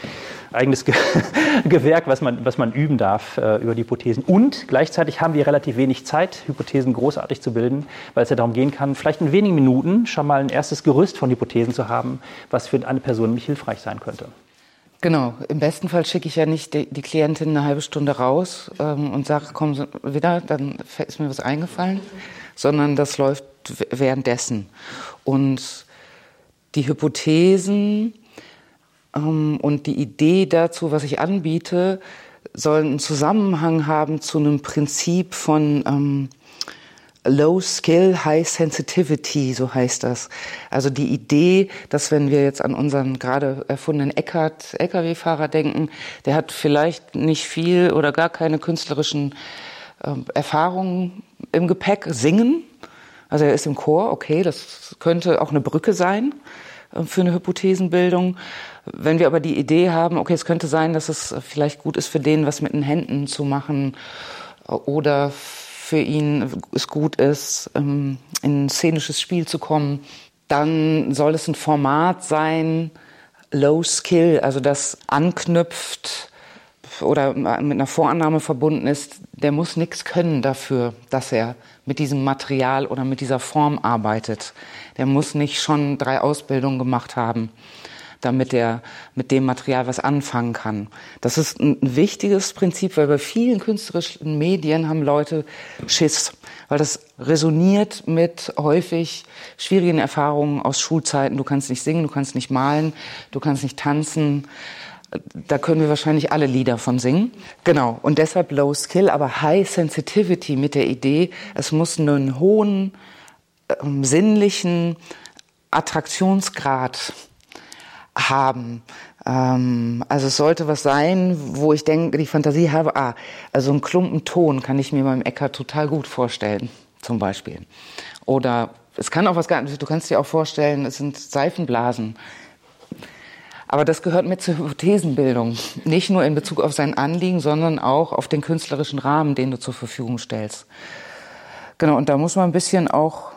eigenes Ge *laughs* Gewerk, was man, was man üben darf äh, über die Hypothesen. Und gleichzeitig haben wir relativ wenig Zeit, Hypothesen großartig zu bilden, weil es ja darum gehen kann, vielleicht in wenigen Minuten schon mal ein erstes Gerüst von Hypothesen zu haben, was für eine Person nämlich hilfreich sein könnte. Genau, im besten Fall schicke ich ja nicht die, die Klientin eine halbe Stunde raus ähm, und sage, komm wieder, dann ist mir was eingefallen, sondern das läuft währenddessen. Und die Hypothesen ähm, und die Idee dazu, was ich anbiete, sollen einen Zusammenhang haben zu einem Prinzip von ähm, Low Skill, High Sensitivity, so heißt das. Also die Idee, dass wenn wir jetzt an unseren gerade erfundenen Eckart Lkw-Fahrer denken, der hat vielleicht nicht viel oder gar keine künstlerischen äh, Erfahrungen im Gepäck, singen. Also er ist im Chor, okay, das könnte auch eine Brücke sein äh, für eine Hypothesenbildung. Wenn wir aber die Idee haben, okay, es könnte sein, dass es vielleicht gut ist für den, was mit den Händen zu machen oder für ihn es gut ist, ähm, in ein szenisches Spiel zu kommen, dann soll es ein Format sein, Low Skill, also das anknüpft oder mit einer Vorannahme verbunden ist, der muss nichts können dafür, dass er mit diesem Material oder mit dieser Form arbeitet. Der muss nicht schon drei Ausbildungen gemacht haben damit er mit dem Material was anfangen kann. Das ist ein wichtiges Prinzip, weil bei vielen künstlerischen Medien haben Leute Schiss, weil das resoniert mit häufig schwierigen Erfahrungen aus Schulzeiten. Du kannst nicht singen, du kannst nicht malen, du kannst nicht tanzen. Da können wir wahrscheinlich alle Lieder von singen. Genau. Und deshalb Low Skill, aber High Sensitivity mit der Idee, es muss einen hohen ähm, sinnlichen Attraktionsgrad haben. Ähm, also es sollte was sein, wo ich denke, die Fantasie habe, ah, also ein Klumpen Ton kann ich mir beim Äcker total gut vorstellen, zum Beispiel. Oder es kann auch was du kannst dir auch vorstellen, es sind Seifenblasen. Aber das gehört mit zur Hypothesenbildung. Nicht nur in Bezug auf sein Anliegen, sondern auch auf den künstlerischen Rahmen, den du zur Verfügung stellst. Genau, und da muss man ein bisschen auch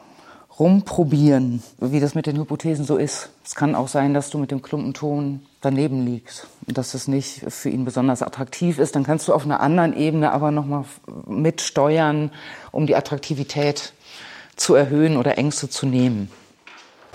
rumprobieren, wie das mit den Hypothesen so ist. Es kann auch sein, dass du mit dem Klumpenton daneben liegst und dass es nicht für ihn besonders attraktiv ist. Dann kannst du auf einer anderen Ebene aber nochmal mitsteuern, um die Attraktivität zu erhöhen oder Ängste zu nehmen.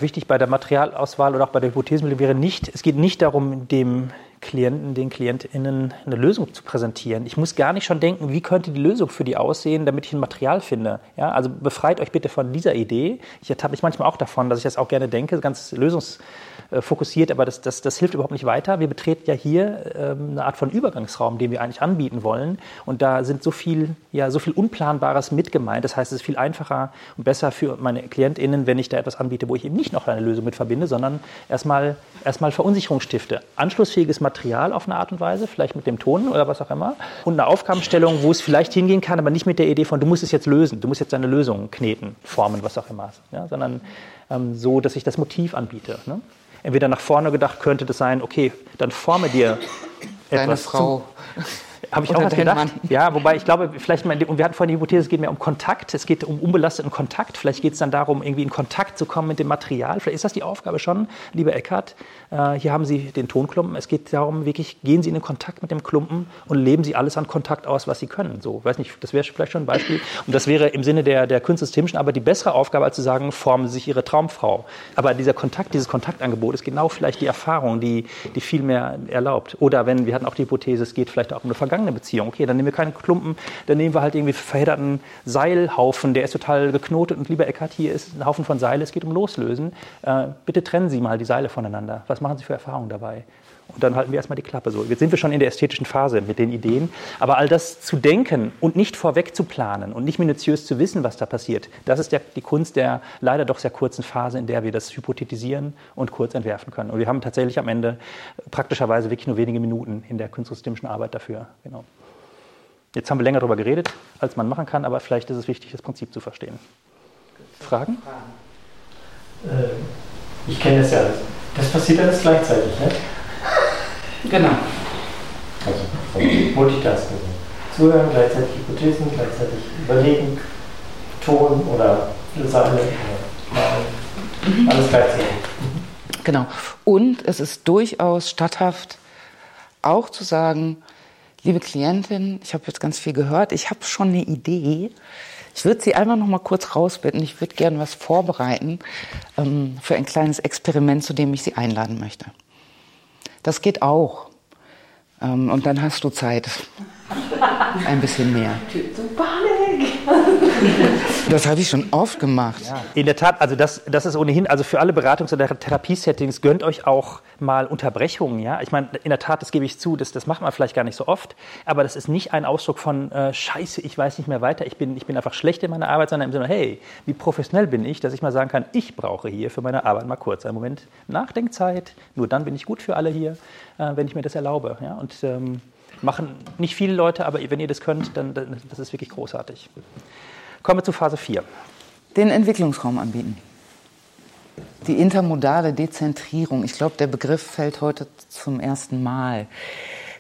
Wichtig bei der Materialauswahl oder auch bei der Hypothesenbildung wäre nicht, es geht nicht darum, dem Klienten, den KlientInnen eine Lösung zu präsentieren. Ich muss gar nicht schon denken, wie könnte die Lösung für die aussehen, damit ich ein Material finde. Ja, also befreit euch bitte von dieser Idee. Ich ertappe mich manchmal auch davon, dass ich das auch gerne denke, ganz lösungsfokussiert, aber das, das, das hilft überhaupt nicht weiter. Wir betreten ja hier ähm, eine Art von Übergangsraum, den wir eigentlich anbieten wollen. Und da sind so viel, ja, so viel Unplanbares mit gemeint. Das heißt, es ist viel einfacher und besser für meine KlientInnen, wenn ich da etwas anbiete, wo ich eben nicht noch eine Lösung mit verbinde, sondern erstmal, erstmal Verunsicherung stifte. Anschlussfähiges Material Material auf eine Art und Weise, vielleicht mit dem Ton oder was auch immer, und eine Aufgabenstellung, wo es vielleicht hingehen kann, aber nicht mit der Idee von, du musst es jetzt lösen, du musst jetzt deine Lösung kneten, formen, was auch immer, ja, sondern ähm, so, dass ich das Motiv anbiete. Ne? Entweder nach vorne gedacht könnte das sein, okay, dann forme dir Deine etwas Frau. Zu. Habe ich auch gedacht. Mann. Ja, wobei ich glaube, vielleicht mal, und wir hatten vorhin die Hypothese, es geht mehr um Kontakt, es geht um unbelasteten Kontakt. Vielleicht geht es dann darum, irgendwie in Kontakt zu kommen mit dem Material. Vielleicht ist das die Aufgabe schon, lieber Eckhardt. Äh, hier haben Sie den Tonklumpen. Es geht darum, wirklich, gehen Sie in den Kontakt mit dem Klumpen und leben Sie alles an Kontakt aus, was Sie können. So, weiß nicht, das wäre vielleicht schon ein Beispiel. Und das wäre im Sinne der, der kunstsystemischen Arbeit die bessere Aufgabe, als zu sagen, formen Sie sich Ihre Traumfrau. Aber dieser Kontakt, dieses Kontaktangebot ist genau vielleicht die Erfahrung, die, die viel mehr erlaubt. Oder wenn, wir hatten auch die Hypothese, es geht vielleicht auch um eine vergangene Beziehung. Okay, dann nehmen wir keinen Klumpen, dann nehmen wir halt irgendwie verhedderten Seilhaufen, der ist total geknotet und lieber Eckart, hier ist ein Haufen von Seile, es geht um Loslösen. Äh, bitte trennen Sie mal die Seile voneinander. Was machen Sie für Erfahrungen dabei? Und dann halten wir erstmal die Klappe so. Jetzt sind wir schon in der ästhetischen Phase mit den Ideen. Aber all das zu denken und nicht vorweg zu planen und nicht minutiös zu wissen, was da passiert, das ist der, die Kunst der leider doch sehr kurzen Phase, in der wir das hypothetisieren und kurz entwerfen können. Und wir haben tatsächlich am Ende praktischerweise wirklich nur wenige Minuten in der kunstsystemischen Arbeit dafür. Genau. Jetzt haben wir länger darüber geredet, als man machen kann, aber vielleicht ist es wichtig, das Prinzip zu verstehen. Fragen? Äh, ich kenne das ja. Das passiert alles gleichzeitig, ne? Genau. Also vom Multitasking. Zuhören, gleichzeitig Hypothesen, gleichzeitig überlegen, Ton oder Seile oder Malen. Alles gleichzeitig. Genau. Und es ist durchaus statthaft, auch zu sagen, liebe Klientin, ich habe jetzt ganz viel gehört, ich habe schon eine Idee. Ich würde Sie einmal noch mal kurz rausbitten. Ich würde gerne was vorbereiten ähm, für ein kleines Experiment, zu dem ich Sie einladen möchte. Das geht auch. Ähm, und dann hast du Zeit. Ein bisschen mehr. Das habe ich schon oft gemacht. In der Tat, also das, das ist ohnehin, also für alle Beratungs- oder Therapiesettings gönnt euch auch mal Unterbrechungen. Ja? Ich meine, in der Tat, das gebe ich zu, das, das macht man vielleicht gar nicht so oft, aber das ist nicht ein Ausdruck von äh, Scheiße, ich weiß nicht mehr weiter, ich bin, ich bin einfach schlecht in meiner Arbeit, sondern im Sinne, hey, wie professionell bin ich, dass ich mal sagen kann, ich brauche hier für meine Arbeit mal kurz einen Moment Nachdenkzeit, nur dann bin ich gut für alle hier, äh, wenn ich mir das erlaube. Ja? Und ähm, machen nicht viele Leute, aber wenn ihr das könnt, dann, dann das ist wirklich großartig. Kommen wir zu Phase 4. Den Entwicklungsraum anbieten. Die intermodale Dezentrierung. Ich glaube, der Begriff fällt heute zum ersten Mal.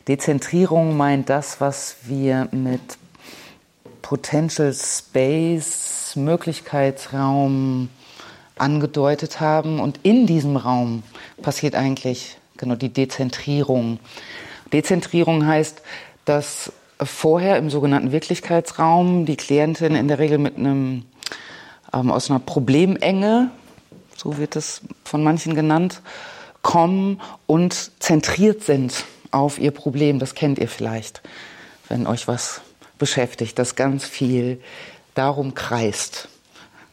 Dezentrierung meint das, was wir mit Potential Space, Möglichkeitsraum angedeutet haben. Und in diesem Raum passiert eigentlich genau die Dezentrierung. Dezentrierung heißt, dass vorher im sogenannten Wirklichkeitsraum die Klientin in der Regel mit einem ähm, aus einer Problemenge, so wird es von manchen genannt, kommen und zentriert sind auf ihr Problem. Das kennt ihr vielleicht, wenn euch was beschäftigt, das ganz viel darum kreist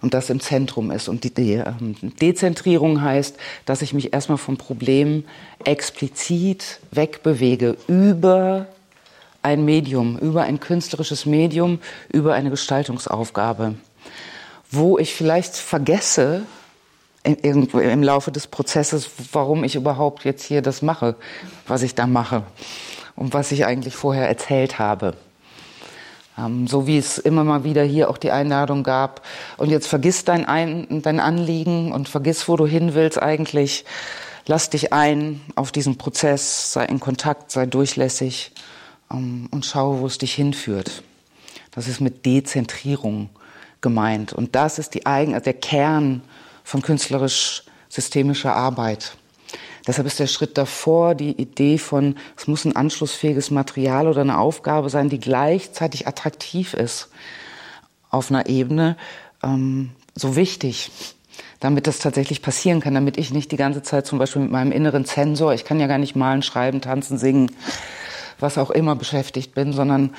und das im Zentrum ist. Und die De ähm, Dezentrierung heißt, dass ich mich erstmal vom Problem explizit wegbewege über ein Medium, über ein künstlerisches Medium, über eine Gestaltungsaufgabe, wo ich vielleicht vergesse, irgendwo im Laufe des Prozesses, warum ich überhaupt jetzt hier das mache, was ich da mache und was ich eigentlich vorher erzählt habe. Ähm, so wie es immer mal wieder hier auch die Einladung gab. Und jetzt vergiss dein, ein, dein Anliegen und vergiss, wo du hin willst eigentlich. Lass dich ein auf diesen Prozess, sei in Kontakt, sei durchlässig und schau, wo es dich hinführt. Das ist mit Dezentrierung gemeint. Und das ist die Eigen, also der Kern von künstlerisch-systemischer Arbeit. Deshalb ist der Schritt davor die Idee von, es muss ein anschlussfähiges Material oder eine Aufgabe sein, die gleichzeitig attraktiv ist auf einer Ebene, ähm, so wichtig, damit das tatsächlich passieren kann, damit ich nicht die ganze Zeit zum Beispiel mit meinem inneren Zensor, ich kann ja gar nicht malen, schreiben, tanzen, singen, was auch immer beschäftigt bin, sondern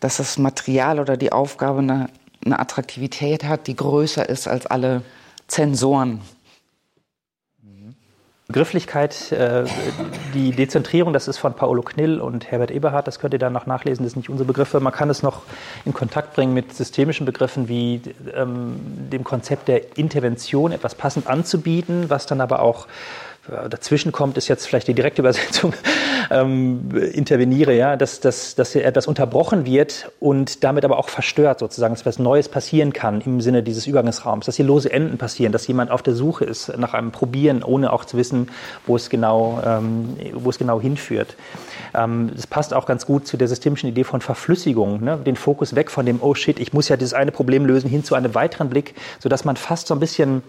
dass das Material oder die Aufgabe eine, eine Attraktivität hat, die größer ist als alle Zensoren. Begrifflichkeit, äh, die Dezentrierung, das ist von Paolo Knill und Herbert Eberhardt, das könnt ihr dann noch nachlesen, das sind nicht unsere Begriffe. Man kann es noch in Kontakt bringen mit systemischen Begriffen wie ähm, dem Konzept der Intervention, etwas passend anzubieten, was dann aber auch dazwischen kommt, ist jetzt vielleicht die direkte Übersetzung, *laughs* ähm, interveniere, ja, dass, dass, dass etwas unterbrochen wird und damit aber auch verstört sozusagen, dass was Neues passieren kann im Sinne dieses Übergangsraums, dass hier lose Enden passieren, dass jemand auf der Suche ist nach einem Probieren, ohne auch zu wissen, wo es genau, ähm, wo es genau hinführt. Ähm, das passt auch ganz gut zu der systemischen Idee von Verflüssigung, ne? den Fokus weg von dem, oh shit, ich muss ja dieses eine Problem lösen, hin zu einem weiteren Blick, sodass man fast so ein bisschen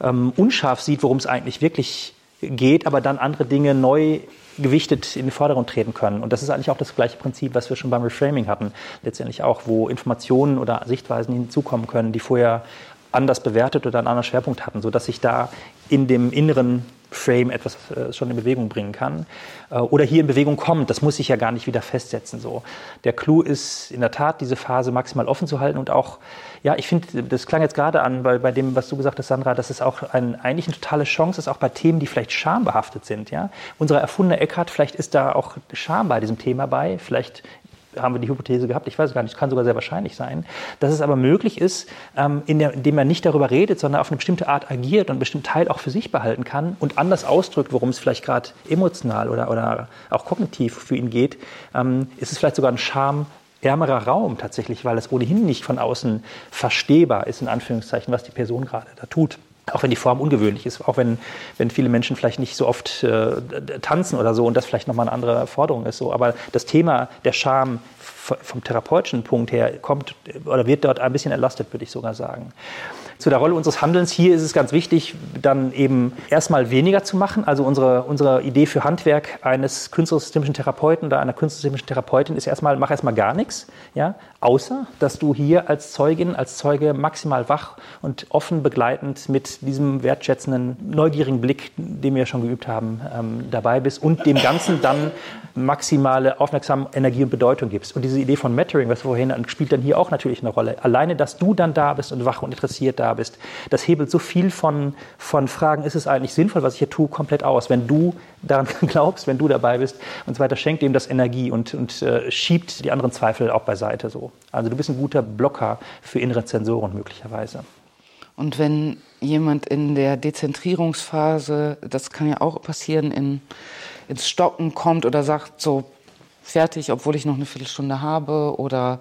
ähm, unscharf sieht, worum es eigentlich wirklich geht, aber dann andere Dinge neu gewichtet in den Vordergrund treten können. Und das ist eigentlich auch das gleiche Prinzip, was wir schon beim Reframing hatten, letztendlich auch, wo Informationen oder Sichtweisen hinzukommen können, die vorher anders bewertet oder einen anderen Schwerpunkt hatten, sodass sich da in dem inneren Frame etwas äh, schon in Bewegung bringen kann äh, oder hier in Bewegung kommt. Das muss sich ja gar nicht wieder festsetzen. So. Der Clou ist in der Tat, diese Phase maximal offen zu halten und auch, ja, ich finde, das klang jetzt gerade an, bei, bei dem, was du gesagt hast, Sandra, dass es auch ein, eigentlich eine totale Chance ist, auch bei Themen, die vielleicht schambehaftet sind. Ja? Unser erfundener Eckhart, vielleicht ist da auch Scham bei diesem Thema bei, vielleicht haben wir die Hypothese gehabt, ich weiß gar nicht, kann sogar sehr wahrscheinlich sein, dass es aber möglich ist, ähm, der, indem er nicht darüber redet, sondern auf eine bestimmte Art agiert und einen bestimmten Teil auch für sich behalten kann und anders ausdrückt, worum es vielleicht gerade emotional oder, oder auch kognitiv für ihn geht, ähm, ist es vielleicht sogar ein schamärmerer Raum tatsächlich, weil es ohnehin nicht von außen verstehbar ist, in Anführungszeichen, was die Person gerade da tut. Auch wenn die Form ungewöhnlich ist, auch wenn, wenn viele Menschen vielleicht nicht so oft äh, tanzen oder so und das vielleicht nochmal eine andere Forderung ist. So. Aber das Thema der Scham vom therapeutischen Punkt her kommt oder wird dort ein bisschen erlastet, würde ich sogar sagen. Zu der Rolle unseres Handelns hier ist es ganz wichtig, dann eben erstmal weniger zu machen. Also unsere, unsere Idee für Handwerk eines künstlerisch-systemischen Therapeuten oder einer künstlerisch-systemischen Therapeutin ist erstmal, mach erstmal gar nichts, ja, außer dass du hier als Zeugin, als Zeuge maximal wach und offen begleitend mit diesem wertschätzenden, neugierigen Blick, den wir schon geübt haben, ähm, dabei bist und dem Ganzen dann maximale Aufmerksamkeit, Energie und Bedeutung gibst. Und diese Idee von Mattering, was wir vorhin spielt dann hier auch natürlich eine Rolle. Alleine, dass du dann da bist und wach und interessiert da bist, das hebelt so viel von, von Fragen, ist es eigentlich sinnvoll, was ich hier tue, komplett aus. Wenn du daran *laughs* glaubst, wenn du dabei bist und so weiter, schenkt dem das Energie und, und äh, schiebt die anderen Zweifel auch beiseite so. Also du bist ein guter Blocker für innere Zensoren möglicherweise. Und wenn jemand in der Dezentrierungsphase, das kann ja auch passieren, in, ins Stocken kommt oder sagt so fertig, obwohl ich noch eine Viertelstunde habe oder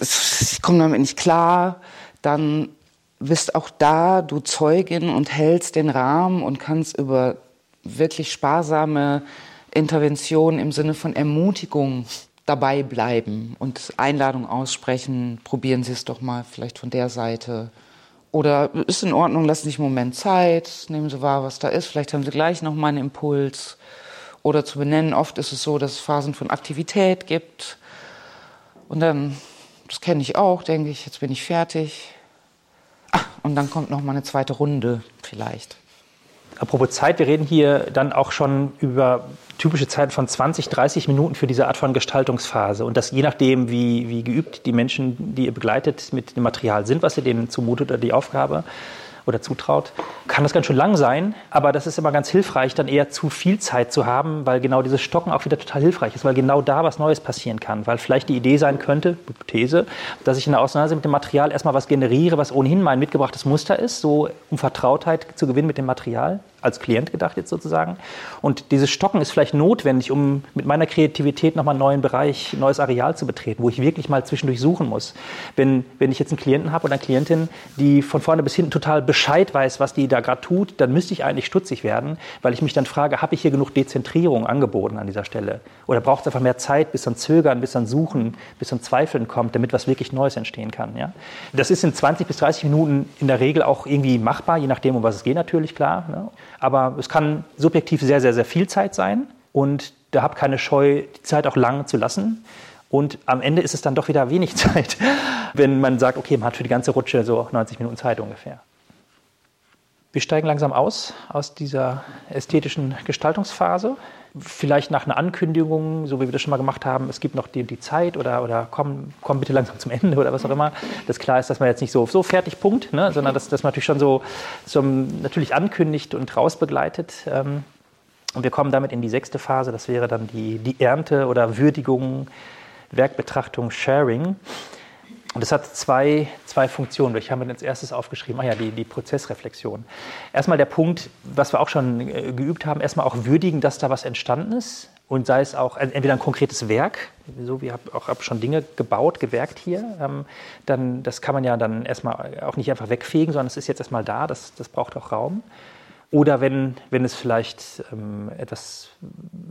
ich komme damit nicht klar, dann bist auch da du Zeugin und hältst den Rahmen und kannst über wirklich sparsame Interventionen im Sinne von Ermutigung dabei bleiben und Einladung aussprechen, probieren Sie es doch mal vielleicht von der Seite. Oder ist in Ordnung, lassen Sie sich einen Moment Zeit, nehmen Sie wahr, was da ist, vielleicht haben Sie gleich noch mal einen Impuls. Oder zu benennen, oft ist es so, dass es Phasen von Aktivität gibt. Und dann, das kenne ich auch, denke ich, jetzt bin ich fertig. Ah, und dann kommt noch mal eine zweite Runde vielleicht. Apropos Zeit, wir reden hier dann auch schon über typische Zeiten von 20, 30 Minuten für diese Art von Gestaltungsphase. Und das je nachdem, wie, wie geübt die Menschen, die ihr begleitet, mit dem Material sind, was ihr denen zumutet oder die Aufgabe oder zutraut, kann das ganz schön lang sein. Aber das ist immer ganz hilfreich, dann eher zu viel Zeit zu haben, weil genau dieses Stocken auch wieder total hilfreich ist, weil genau da was Neues passieren kann. Weil vielleicht die Idee sein könnte, Hypothese, dass ich in der Auseinandersetzung mit dem Material erstmal was generiere, was ohnehin mein mitgebrachtes Muster ist, so um Vertrautheit zu gewinnen mit dem Material als Klient gedacht jetzt sozusagen. Und dieses Stocken ist vielleicht notwendig, um mit meiner Kreativität nochmal einen neuen Bereich, ein neues Areal zu betreten, wo ich wirklich mal zwischendurch suchen muss. Wenn, wenn ich jetzt einen Klienten habe oder eine Klientin, die von vorne bis hinten total Bescheid weiß, was die da gerade tut, dann müsste ich eigentlich stutzig werden, weil ich mich dann frage, habe ich hier genug Dezentrierung angeboten an dieser Stelle? Oder braucht es einfach mehr Zeit, bis dann Zögern, bis dann Suchen, bis dann Zweifeln kommt, damit was wirklich Neues entstehen kann? Ja? Das ist in 20 bis 30 Minuten in der Regel auch irgendwie machbar, je nachdem, um was es geht natürlich, klar. Ne? Aber es kann subjektiv sehr, sehr, sehr viel Zeit sein und da habt keine Scheu, die Zeit auch lang zu lassen. Und am Ende ist es dann doch wieder wenig *laughs* Zeit, wenn man sagt, okay, man hat für die ganze Rutsche so 90 Minuten Zeit ungefähr. Wir steigen langsam aus, aus dieser ästhetischen Gestaltungsphase. Vielleicht nach einer Ankündigung, so wie wir das schon mal gemacht haben, es gibt noch die, die Zeit oder, oder komm, komm bitte langsam zum Ende oder was auch immer. Das klar ist, dass man jetzt nicht so, so fertig Punkt, ne, sondern dass, dass man natürlich schon so, so natürlich ankündigt und rausbegleitet. Ähm, und wir kommen damit in die sechste Phase, das wäre dann die, die Ernte oder Würdigung, Werkbetrachtung, Sharing. Und das hat zwei, zwei Funktionen. Welche haben wir als erstes aufgeschrieben? Ah ja, die, die Prozessreflexion. Erstmal der Punkt, was wir auch schon äh, geübt haben, erstmal auch würdigen, dass da was entstanden ist. Und sei es auch entweder ein konkretes Werk, so wie habe auch hab schon Dinge gebaut, gewerkt hier, ähm, dann das kann man ja dann erstmal auch nicht einfach wegfegen, sondern es ist jetzt erstmal da, das, das braucht auch Raum. Oder wenn, wenn es vielleicht ähm, etwas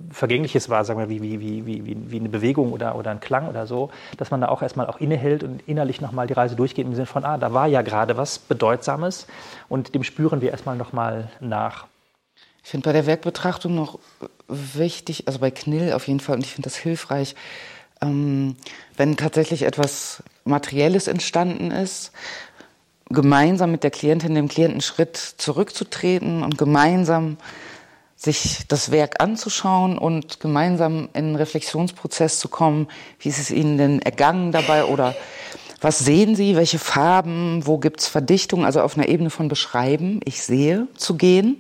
Vergängliches war, sagen wir, wie, wie, wie, wie, wie eine Bewegung oder, oder ein Klang oder so, dass man da auch erstmal auch innehält und innerlich nochmal die Reise durchgeht im Sinne von, ah, da war ja gerade was Bedeutsames und dem spüren wir erstmal nochmal nach. Ich finde bei der Werkbetrachtung noch wichtig, also bei Knill auf jeden Fall, und ich finde das hilfreich, ähm, wenn tatsächlich etwas Materielles entstanden ist, gemeinsam mit der Klientin, dem Klienten Schritt zurückzutreten und gemeinsam sich das Werk anzuschauen und gemeinsam in einen Reflexionsprozess zu kommen. Wie ist es Ihnen denn ergangen dabei oder was sehen Sie, welche Farben, wo gibt es Verdichtung, also auf einer Ebene von Beschreiben, ich sehe, zu gehen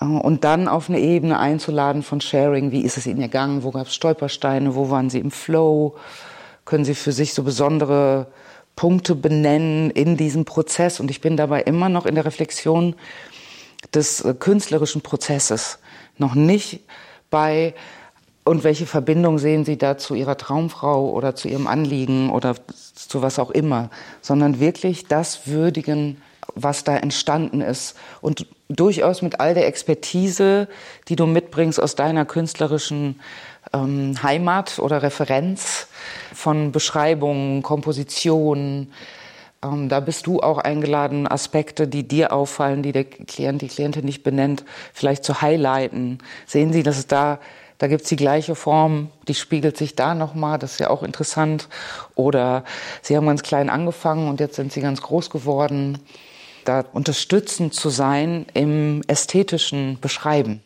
äh, und dann auf eine Ebene einzuladen von Sharing, wie ist es Ihnen ergangen, wo gab es Stolpersteine, wo waren Sie im Flow, können Sie für sich so besondere Punkte benennen in diesem Prozess. Und ich bin dabei immer noch in der Reflexion des äh, künstlerischen Prozesses, noch nicht bei und welche Verbindung sehen Sie da zu Ihrer Traumfrau oder zu Ihrem Anliegen oder zu was auch immer, sondern wirklich das würdigen, was da entstanden ist. Und durchaus mit all der Expertise, die du mitbringst aus deiner künstlerischen ähm, Heimat oder Referenz von Beschreibungen, Kompositionen. Ähm, da bist du auch eingeladen, Aspekte, die dir auffallen, die der Klient, die Klientin nicht benennt, vielleicht zu highlighten. Sehen Sie, dass es da da gibt's die gleiche Form, die spiegelt sich da nochmal, das ist ja auch interessant. Oder Sie haben ganz klein angefangen und jetzt sind Sie ganz groß geworden. Da unterstützend zu sein im ästhetischen Beschreiben.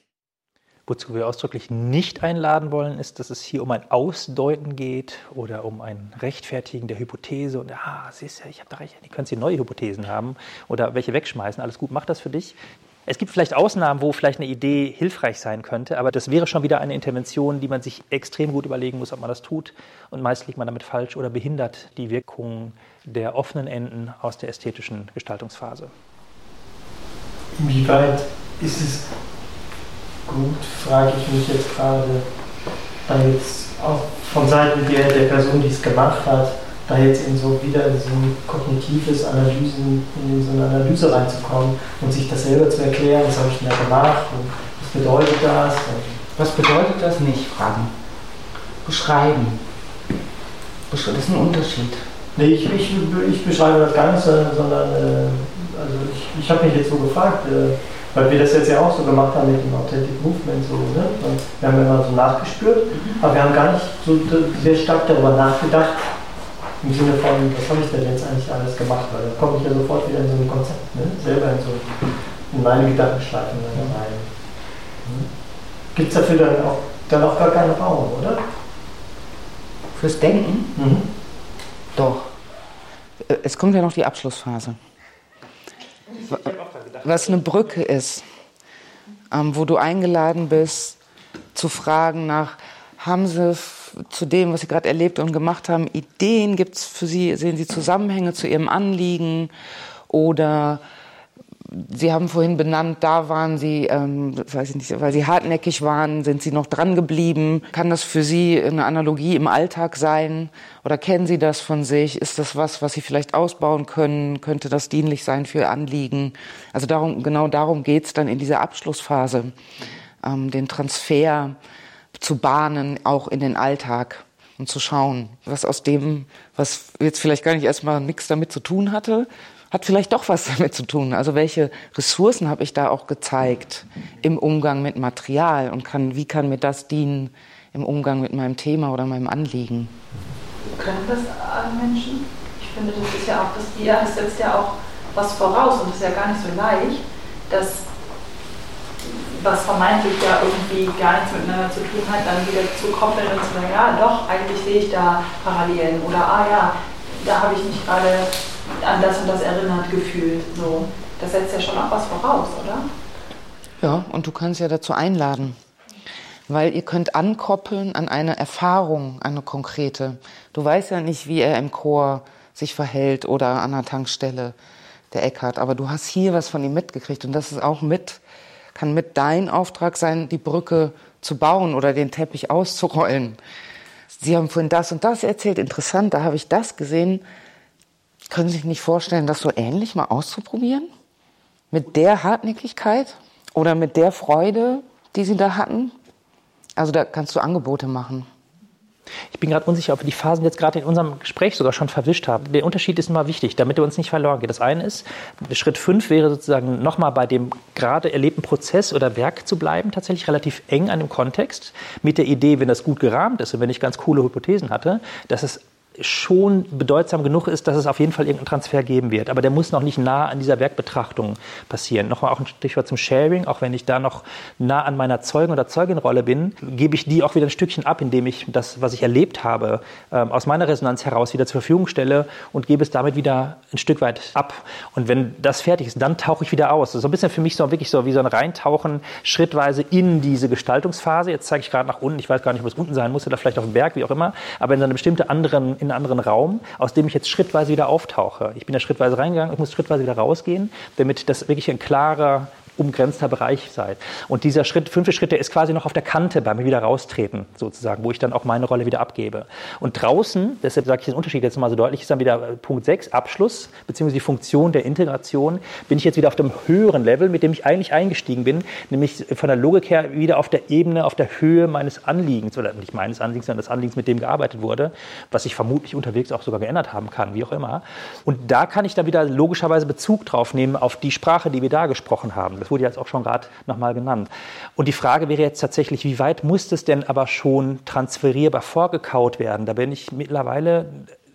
Wozu wir ausdrücklich nicht einladen wollen, ist, dass es hier um ein Ausdeuten geht oder um ein Rechtfertigen der Hypothese. Und ah, siehst du, ich habe da recht, die können Sie neue Hypothesen haben oder welche wegschmeißen. Alles gut, mach das für dich. Es gibt vielleicht Ausnahmen, wo vielleicht eine Idee hilfreich sein könnte, aber das wäre schon wieder eine Intervention, die man sich extrem gut überlegen muss, ob man das tut. Und meist liegt man damit falsch oder behindert die Wirkung der offenen Enden aus der ästhetischen Gestaltungsphase. Inwieweit ist es gut, frage ich mich jetzt gerade, da jetzt auch von Seiten der, der Person, die es gemacht hat, da jetzt in so wieder in so ein kognitives Analysen, in so eine Analyse reinzukommen und sich das selber zu erklären, was habe ich denn da gemacht und was bedeutet das? Was bedeutet das nicht? Fragen. Beschreiben. Das ist ein Unterschied. Nee, ich, ich, ich beschreibe das gar nicht, sondern äh, also ich, ich habe mich jetzt so gefragt, äh, weil wir das jetzt ja auch so gemacht haben mit dem Authentic Movement. So, ne? wir haben immer so nachgespürt, mhm. aber wir haben gar nicht so sehr stark darüber nachgedacht, im Sinne von, was habe ich denn jetzt eigentlich alles gemacht? Weil da komme ich ja sofort wieder in so ein Konzept, ne? selber in so in meine Gedankenschleifen rein. Mhm. Gibt es dafür dann auch, dann auch gar keine Raum, oder? Fürs Denken? Mhm. Doch. Äh, es kommt ja noch die Abschlussphase was eine Brücke ist, ähm, wo du eingeladen bist, zu fragen nach, haben Sie zu dem, was Sie gerade erlebt und gemacht haben, Ideen? Gibt es für Sie, sehen Sie Zusammenhänge zu Ihrem Anliegen? Oder Sie haben vorhin benannt, da waren Sie, ähm, weiß ich nicht, weil Sie hartnäckig waren, sind Sie noch dran geblieben. Kann das für Sie eine Analogie im Alltag sein? Oder kennen Sie das von sich? Ist das was, was Sie vielleicht ausbauen können? Könnte das dienlich sein für Anliegen? Also darum, genau darum geht's dann in dieser Abschlussphase, ähm, den Transfer zu bahnen, auch in den Alltag und zu schauen, was aus dem, was jetzt vielleicht gar nicht erstmal nichts damit zu tun hatte, hat vielleicht doch was *laughs* damit zu tun. Also welche Ressourcen habe ich da auch gezeigt im Umgang mit Material und kann, wie kann mir das dienen im Umgang mit meinem Thema oder meinem Anliegen? Können das alle Menschen? Ich finde, das ist ja auch, das, ja, das setzt ja auch was voraus und das ist ja gar nicht so leicht, dass was vermeintlich ja irgendwie gar nichts miteinander zu tun hat, dann wieder zu koppeln und zu sagen, ja doch, eigentlich sehe ich da Parallelen oder ah ja, da habe ich mich gerade an das und das erinnert gefühlt. So. Das setzt ja schon auch was voraus, oder? Ja, und du kannst ja dazu einladen. Weil ihr könnt ankoppeln an eine Erfahrung, eine konkrete. Du weißt ja nicht, wie er im Chor sich verhält oder an der Tankstelle der Eckhart. Aber du hast hier was von ihm mitgekriegt und das ist auch mit, kann mit dein Auftrag sein, die Brücke zu bauen oder den Teppich auszurollen. Sie haben vorhin das und das erzählt, interessant, da habe ich das gesehen. Können Sie sich nicht vorstellen, das so ähnlich mal auszuprobieren? Mit der Hartnäckigkeit oder mit der Freude, die Sie da hatten? Also da kannst du Angebote machen. Ich bin gerade unsicher, ob wir die Phasen jetzt gerade in unserem Gespräch sogar schon verwischt haben. Der Unterschied ist immer wichtig, damit er uns nicht verloren geht. Das eine ist, Schritt 5 wäre sozusagen nochmal bei dem gerade erlebten Prozess oder Werk zu bleiben, tatsächlich relativ eng an dem Kontext, mit der Idee, wenn das gut gerahmt ist und wenn ich ganz coole Hypothesen hatte, dass es schon bedeutsam genug ist, dass es auf jeden Fall irgendeinen Transfer geben wird. Aber der muss noch nicht nah an dieser Werkbetrachtung passieren. Nochmal auch ein Stichwort zum Sharing. Auch wenn ich da noch nah an meiner Zeugen- oder Zeuginrolle bin, gebe ich die auch wieder ein Stückchen ab, indem ich das, was ich erlebt habe, ähm, aus meiner Resonanz heraus wieder zur Verfügung stelle und gebe es damit wieder ein Stück weit ab. Und wenn das fertig ist, dann tauche ich wieder aus. Das ist so ein bisschen für mich so wirklich so wie so ein Reintauchen schrittweise in diese Gestaltungsphase. Jetzt zeige ich gerade nach unten. Ich weiß gar nicht, ob es unten sein muss oder vielleicht auf dem Berg, wie auch immer. Aber in einer bestimmte anderen, in einen anderen Raum, aus dem ich jetzt schrittweise wieder auftauche. Ich bin da schrittweise reingegangen, ich muss schrittweise wieder rausgehen, damit das wirklich ein klarer umgrenzter Bereich seid. Und dieser Schritt, fünfte Schritt, der ist quasi noch auf der Kante beim wieder raustreten, sozusagen, wo ich dann auch meine Rolle wieder abgebe. Und draußen, deshalb sage ich den Unterschied jetzt mal so deutlich, ist dann wieder äh, Punkt 6, Abschluss, beziehungsweise die Funktion der Integration, bin ich jetzt wieder auf dem höheren Level, mit dem ich eigentlich eingestiegen bin, nämlich von der Logik her wieder auf der Ebene, auf der Höhe meines Anliegens, oder nicht meines Anliegens, sondern des Anliegens, mit dem gearbeitet wurde, was sich vermutlich unterwegs auch sogar geändert haben kann, wie auch immer. Und da kann ich dann wieder logischerweise Bezug drauf nehmen auf die Sprache, die wir da gesprochen haben. Das wurde jetzt auch schon gerade nochmal genannt. Und die Frage wäre jetzt tatsächlich, wie weit muss es denn aber schon transferierbar vorgekaut werden? Da bin ich mittlerweile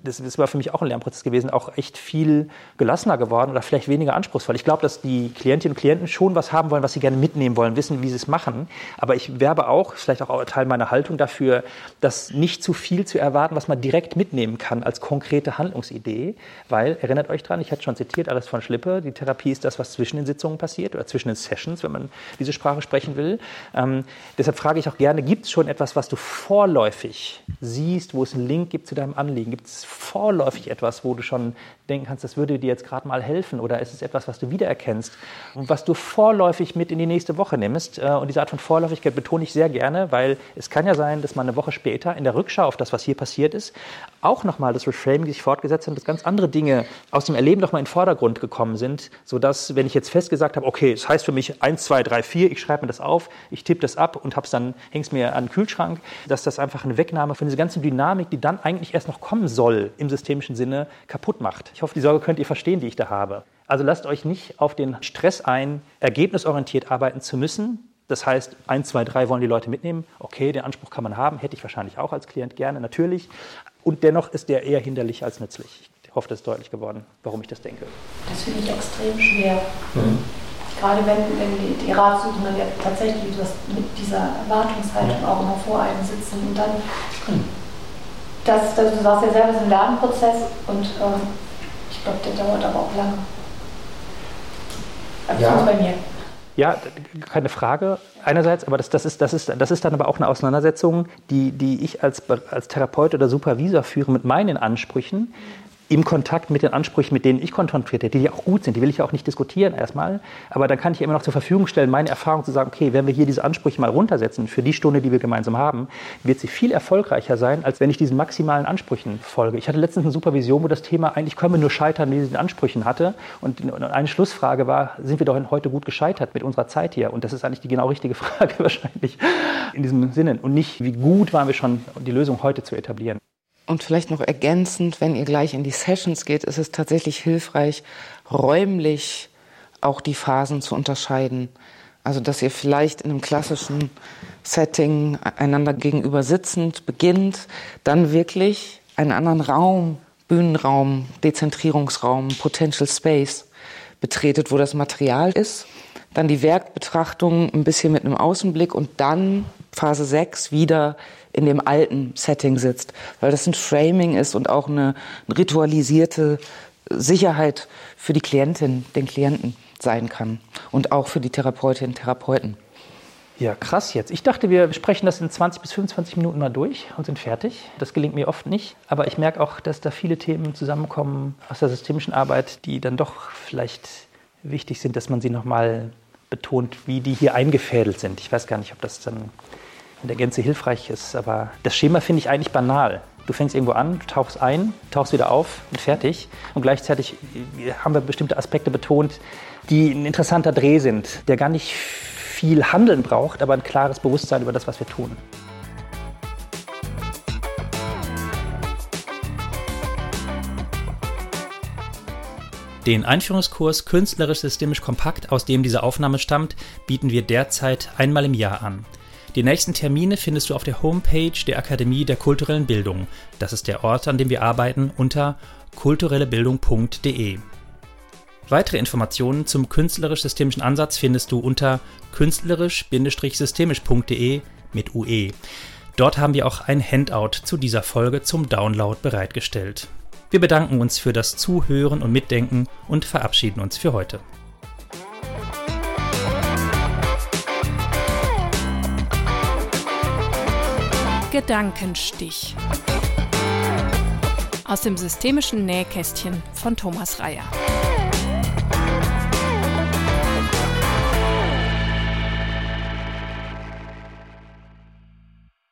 das, das war für mich auch ein Lernprozess gewesen, auch echt viel gelassener geworden oder vielleicht weniger anspruchsvoll. Ich glaube, dass die Klientinnen und Klienten schon was haben wollen, was sie gerne mitnehmen wollen, wissen, wie sie es machen. Aber ich werbe auch, vielleicht auch Teil meiner Haltung dafür, das nicht zu viel zu erwarten, was man direkt mitnehmen kann als konkrete Handlungsidee. Weil, erinnert euch dran, ich hatte schon zitiert, alles von Schlippe, die Therapie ist das, was zwischen den Sitzungen passiert oder zwischen den Sessions, wenn man diese Sprache sprechen will. Ähm, deshalb frage ich auch gerne, gibt es schon etwas, was du vorläufig siehst, wo es einen Link gibt zu deinem Anliegen? Gibt es vorläufig etwas, wo du schon denken kannst, das würde dir jetzt gerade mal helfen? Oder ist es etwas, was du wiedererkennst und was du vorläufig mit in die nächste Woche nimmst? Äh, und diese Art von Vorläufigkeit betone ich sehr gerne, weil es kann ja sein, dass man eine Woche später in der Rückschau auf das, was hier passiert ist, auch nochmal das Reframing sich fortgesetzt hat, dass ganz andere Dinge aus dem Erleben nochmal in den Vordergrund gekommen sind, sodass, wenn ich jetzt festgesagt habe, okay, das heißt für mich 1, 2, 3, 4, ich schreibe mir das auf, ich tippe das ab und habe es dann, es mir an den Kühlschrank, dass das einfach eine Wegnahme von dieser ganzen Dynamik, die dann eigentlich erst noch kommen soll, im systemischen Sinne kaputt macht. Ich hoffe, die Sorge könnt ihr verstehen, die ich da habe. Also lasst euch nicht auf den Stress ein, ergebnisorientiert arbeiten zu müssen. Das heißt, 1, 2, 3 wollen die Leute mitnehmen. Okay, den Anspruch kann man haben, hätte ich wahrscheinlich auch als Klient gerne, natürlich. Und dennoch ist der eher hinderlich als nützlich. Ich hoffe, das ist deutlich geworden, warum ich das denke. Das finde ich extrem schwer. Mhm. Gerade wenn, wenn die, die Ratsuchenden ja tatsächlich das, mit dieser Erwartungshaltung mhm. auch immer vor einem sitzen und dann mhm das, das, du sagst ja selber, es ist ein Lernprozess und ähm, ich glaube, der dauert aber auch lange. Also ja. bei mir. Ja, keine Frage. Einerseits, aber das, das, ist, das, ist, das ist dann aber auch eine Auseinandersetzung, die, die ich als, als Therapeut oder Supervisor führe mit meinen Ansprüchen im Kontakt mit den Ansprüchen, mit denen ich konfrontiert werde, die auch gut sind, die will ich ja auch nicht diskutieren erstmal, aber dann kann ich immer noch zur Verfügung stellen, meine Erfahrung zu sagen, okay, wenn wir hier diese Ansprüche mal runtersetzen für die Stunde, die wir gemeinsam haben, wird sie viel erfolgreicher sein, als wenn ich diesen maximalen Ansprüchen folge. Ich hatte letztens eine Supervision, wo das Thema eigentlich können wir nur scheitern, wie sie den Ansprüchen hatte und eine Schlussfrage war, sind wir doch heute gut gescheitert mit unserer Zeit hier? Und das ist eigentlich die genau richtige *laughs* Frage wahrscheinlich in diesem Sinne und nicht, wie gut waren wir schon, die Lösung heute zu etablieren. Und vielleicht noch ergänzend, wenn ihr gleich in die Sessions geht, ist es tatsächlich hilfreich, räumlich auch die Phasen zu unterscheiden. Also, dass ihr vielleicht in einem klassischen Setting einander gegenüber sitzend beginnt, dann wirklich einen anderen Raum, Bühnenraum, Dezentrierungsraum, Potential Space betretet, wo das Material ist, dann die Werkbetrachtung ein bisschen mit einem Außenblick und dann Phase 6 wieder in dem alten Setting sitzt, weil das ein Framing ist und auch eine ritualisierte Sicherheit für die Klientin, den Klienten sein kann und auch für die Therapeutinnen und Therapeuten. Ja, krass jetzt. Ich dachte, wir sprechen das in 20 bis 25 Minuten mal durch und sind fertig. Das gelingt mir oft nicht. Aber ich merke auch, dass da viele Themen zusammenkommen aus der systemischen Arbeit, die dann doch vielleicht wichtig sind, dass man sie nochmal betont, wie die hier eingefädelt sind. Ich weiß gar nicht, ob das dann in der Gänze hilfreich ist, aber das Schema finde ich eigentlich banal. Du fängst irgendwo an, tauchst ein, tauchst wieder auf und fertig. Und gleichzeitig haben wir bestimmte Aspekte betont, die ein interessanter Dreh sind, der gar nicht viel Handeln braucht, aber ein klares Bewusstsein über das, was wir tun. Den Einführungskurs Künstlerisch Systemisch Kompakt, aus dem diese Aufnahme stammt, bieten wir derzeit einmal im Jahr an. Die nächsten Termine findest du auf der Homepage der Akademie der kulturellen Bildung. Das ist der Ort, an dem wir arbeiten, unter kulturellebildung.de. Weitere Informationen zum künstlerisch-systemischen Ansatz findest du unter künstlerisch-systemisch.de mit UE. Dort haben wir auch ein Handout zu dieser Folge zum Download bereitgestellt. Wir bedanken uns für das Zuhören und Mitdenken und verabschieden uns für heute. Gedankenstich. Aus dem systemischen Nähkästchen von Thomas Reyer.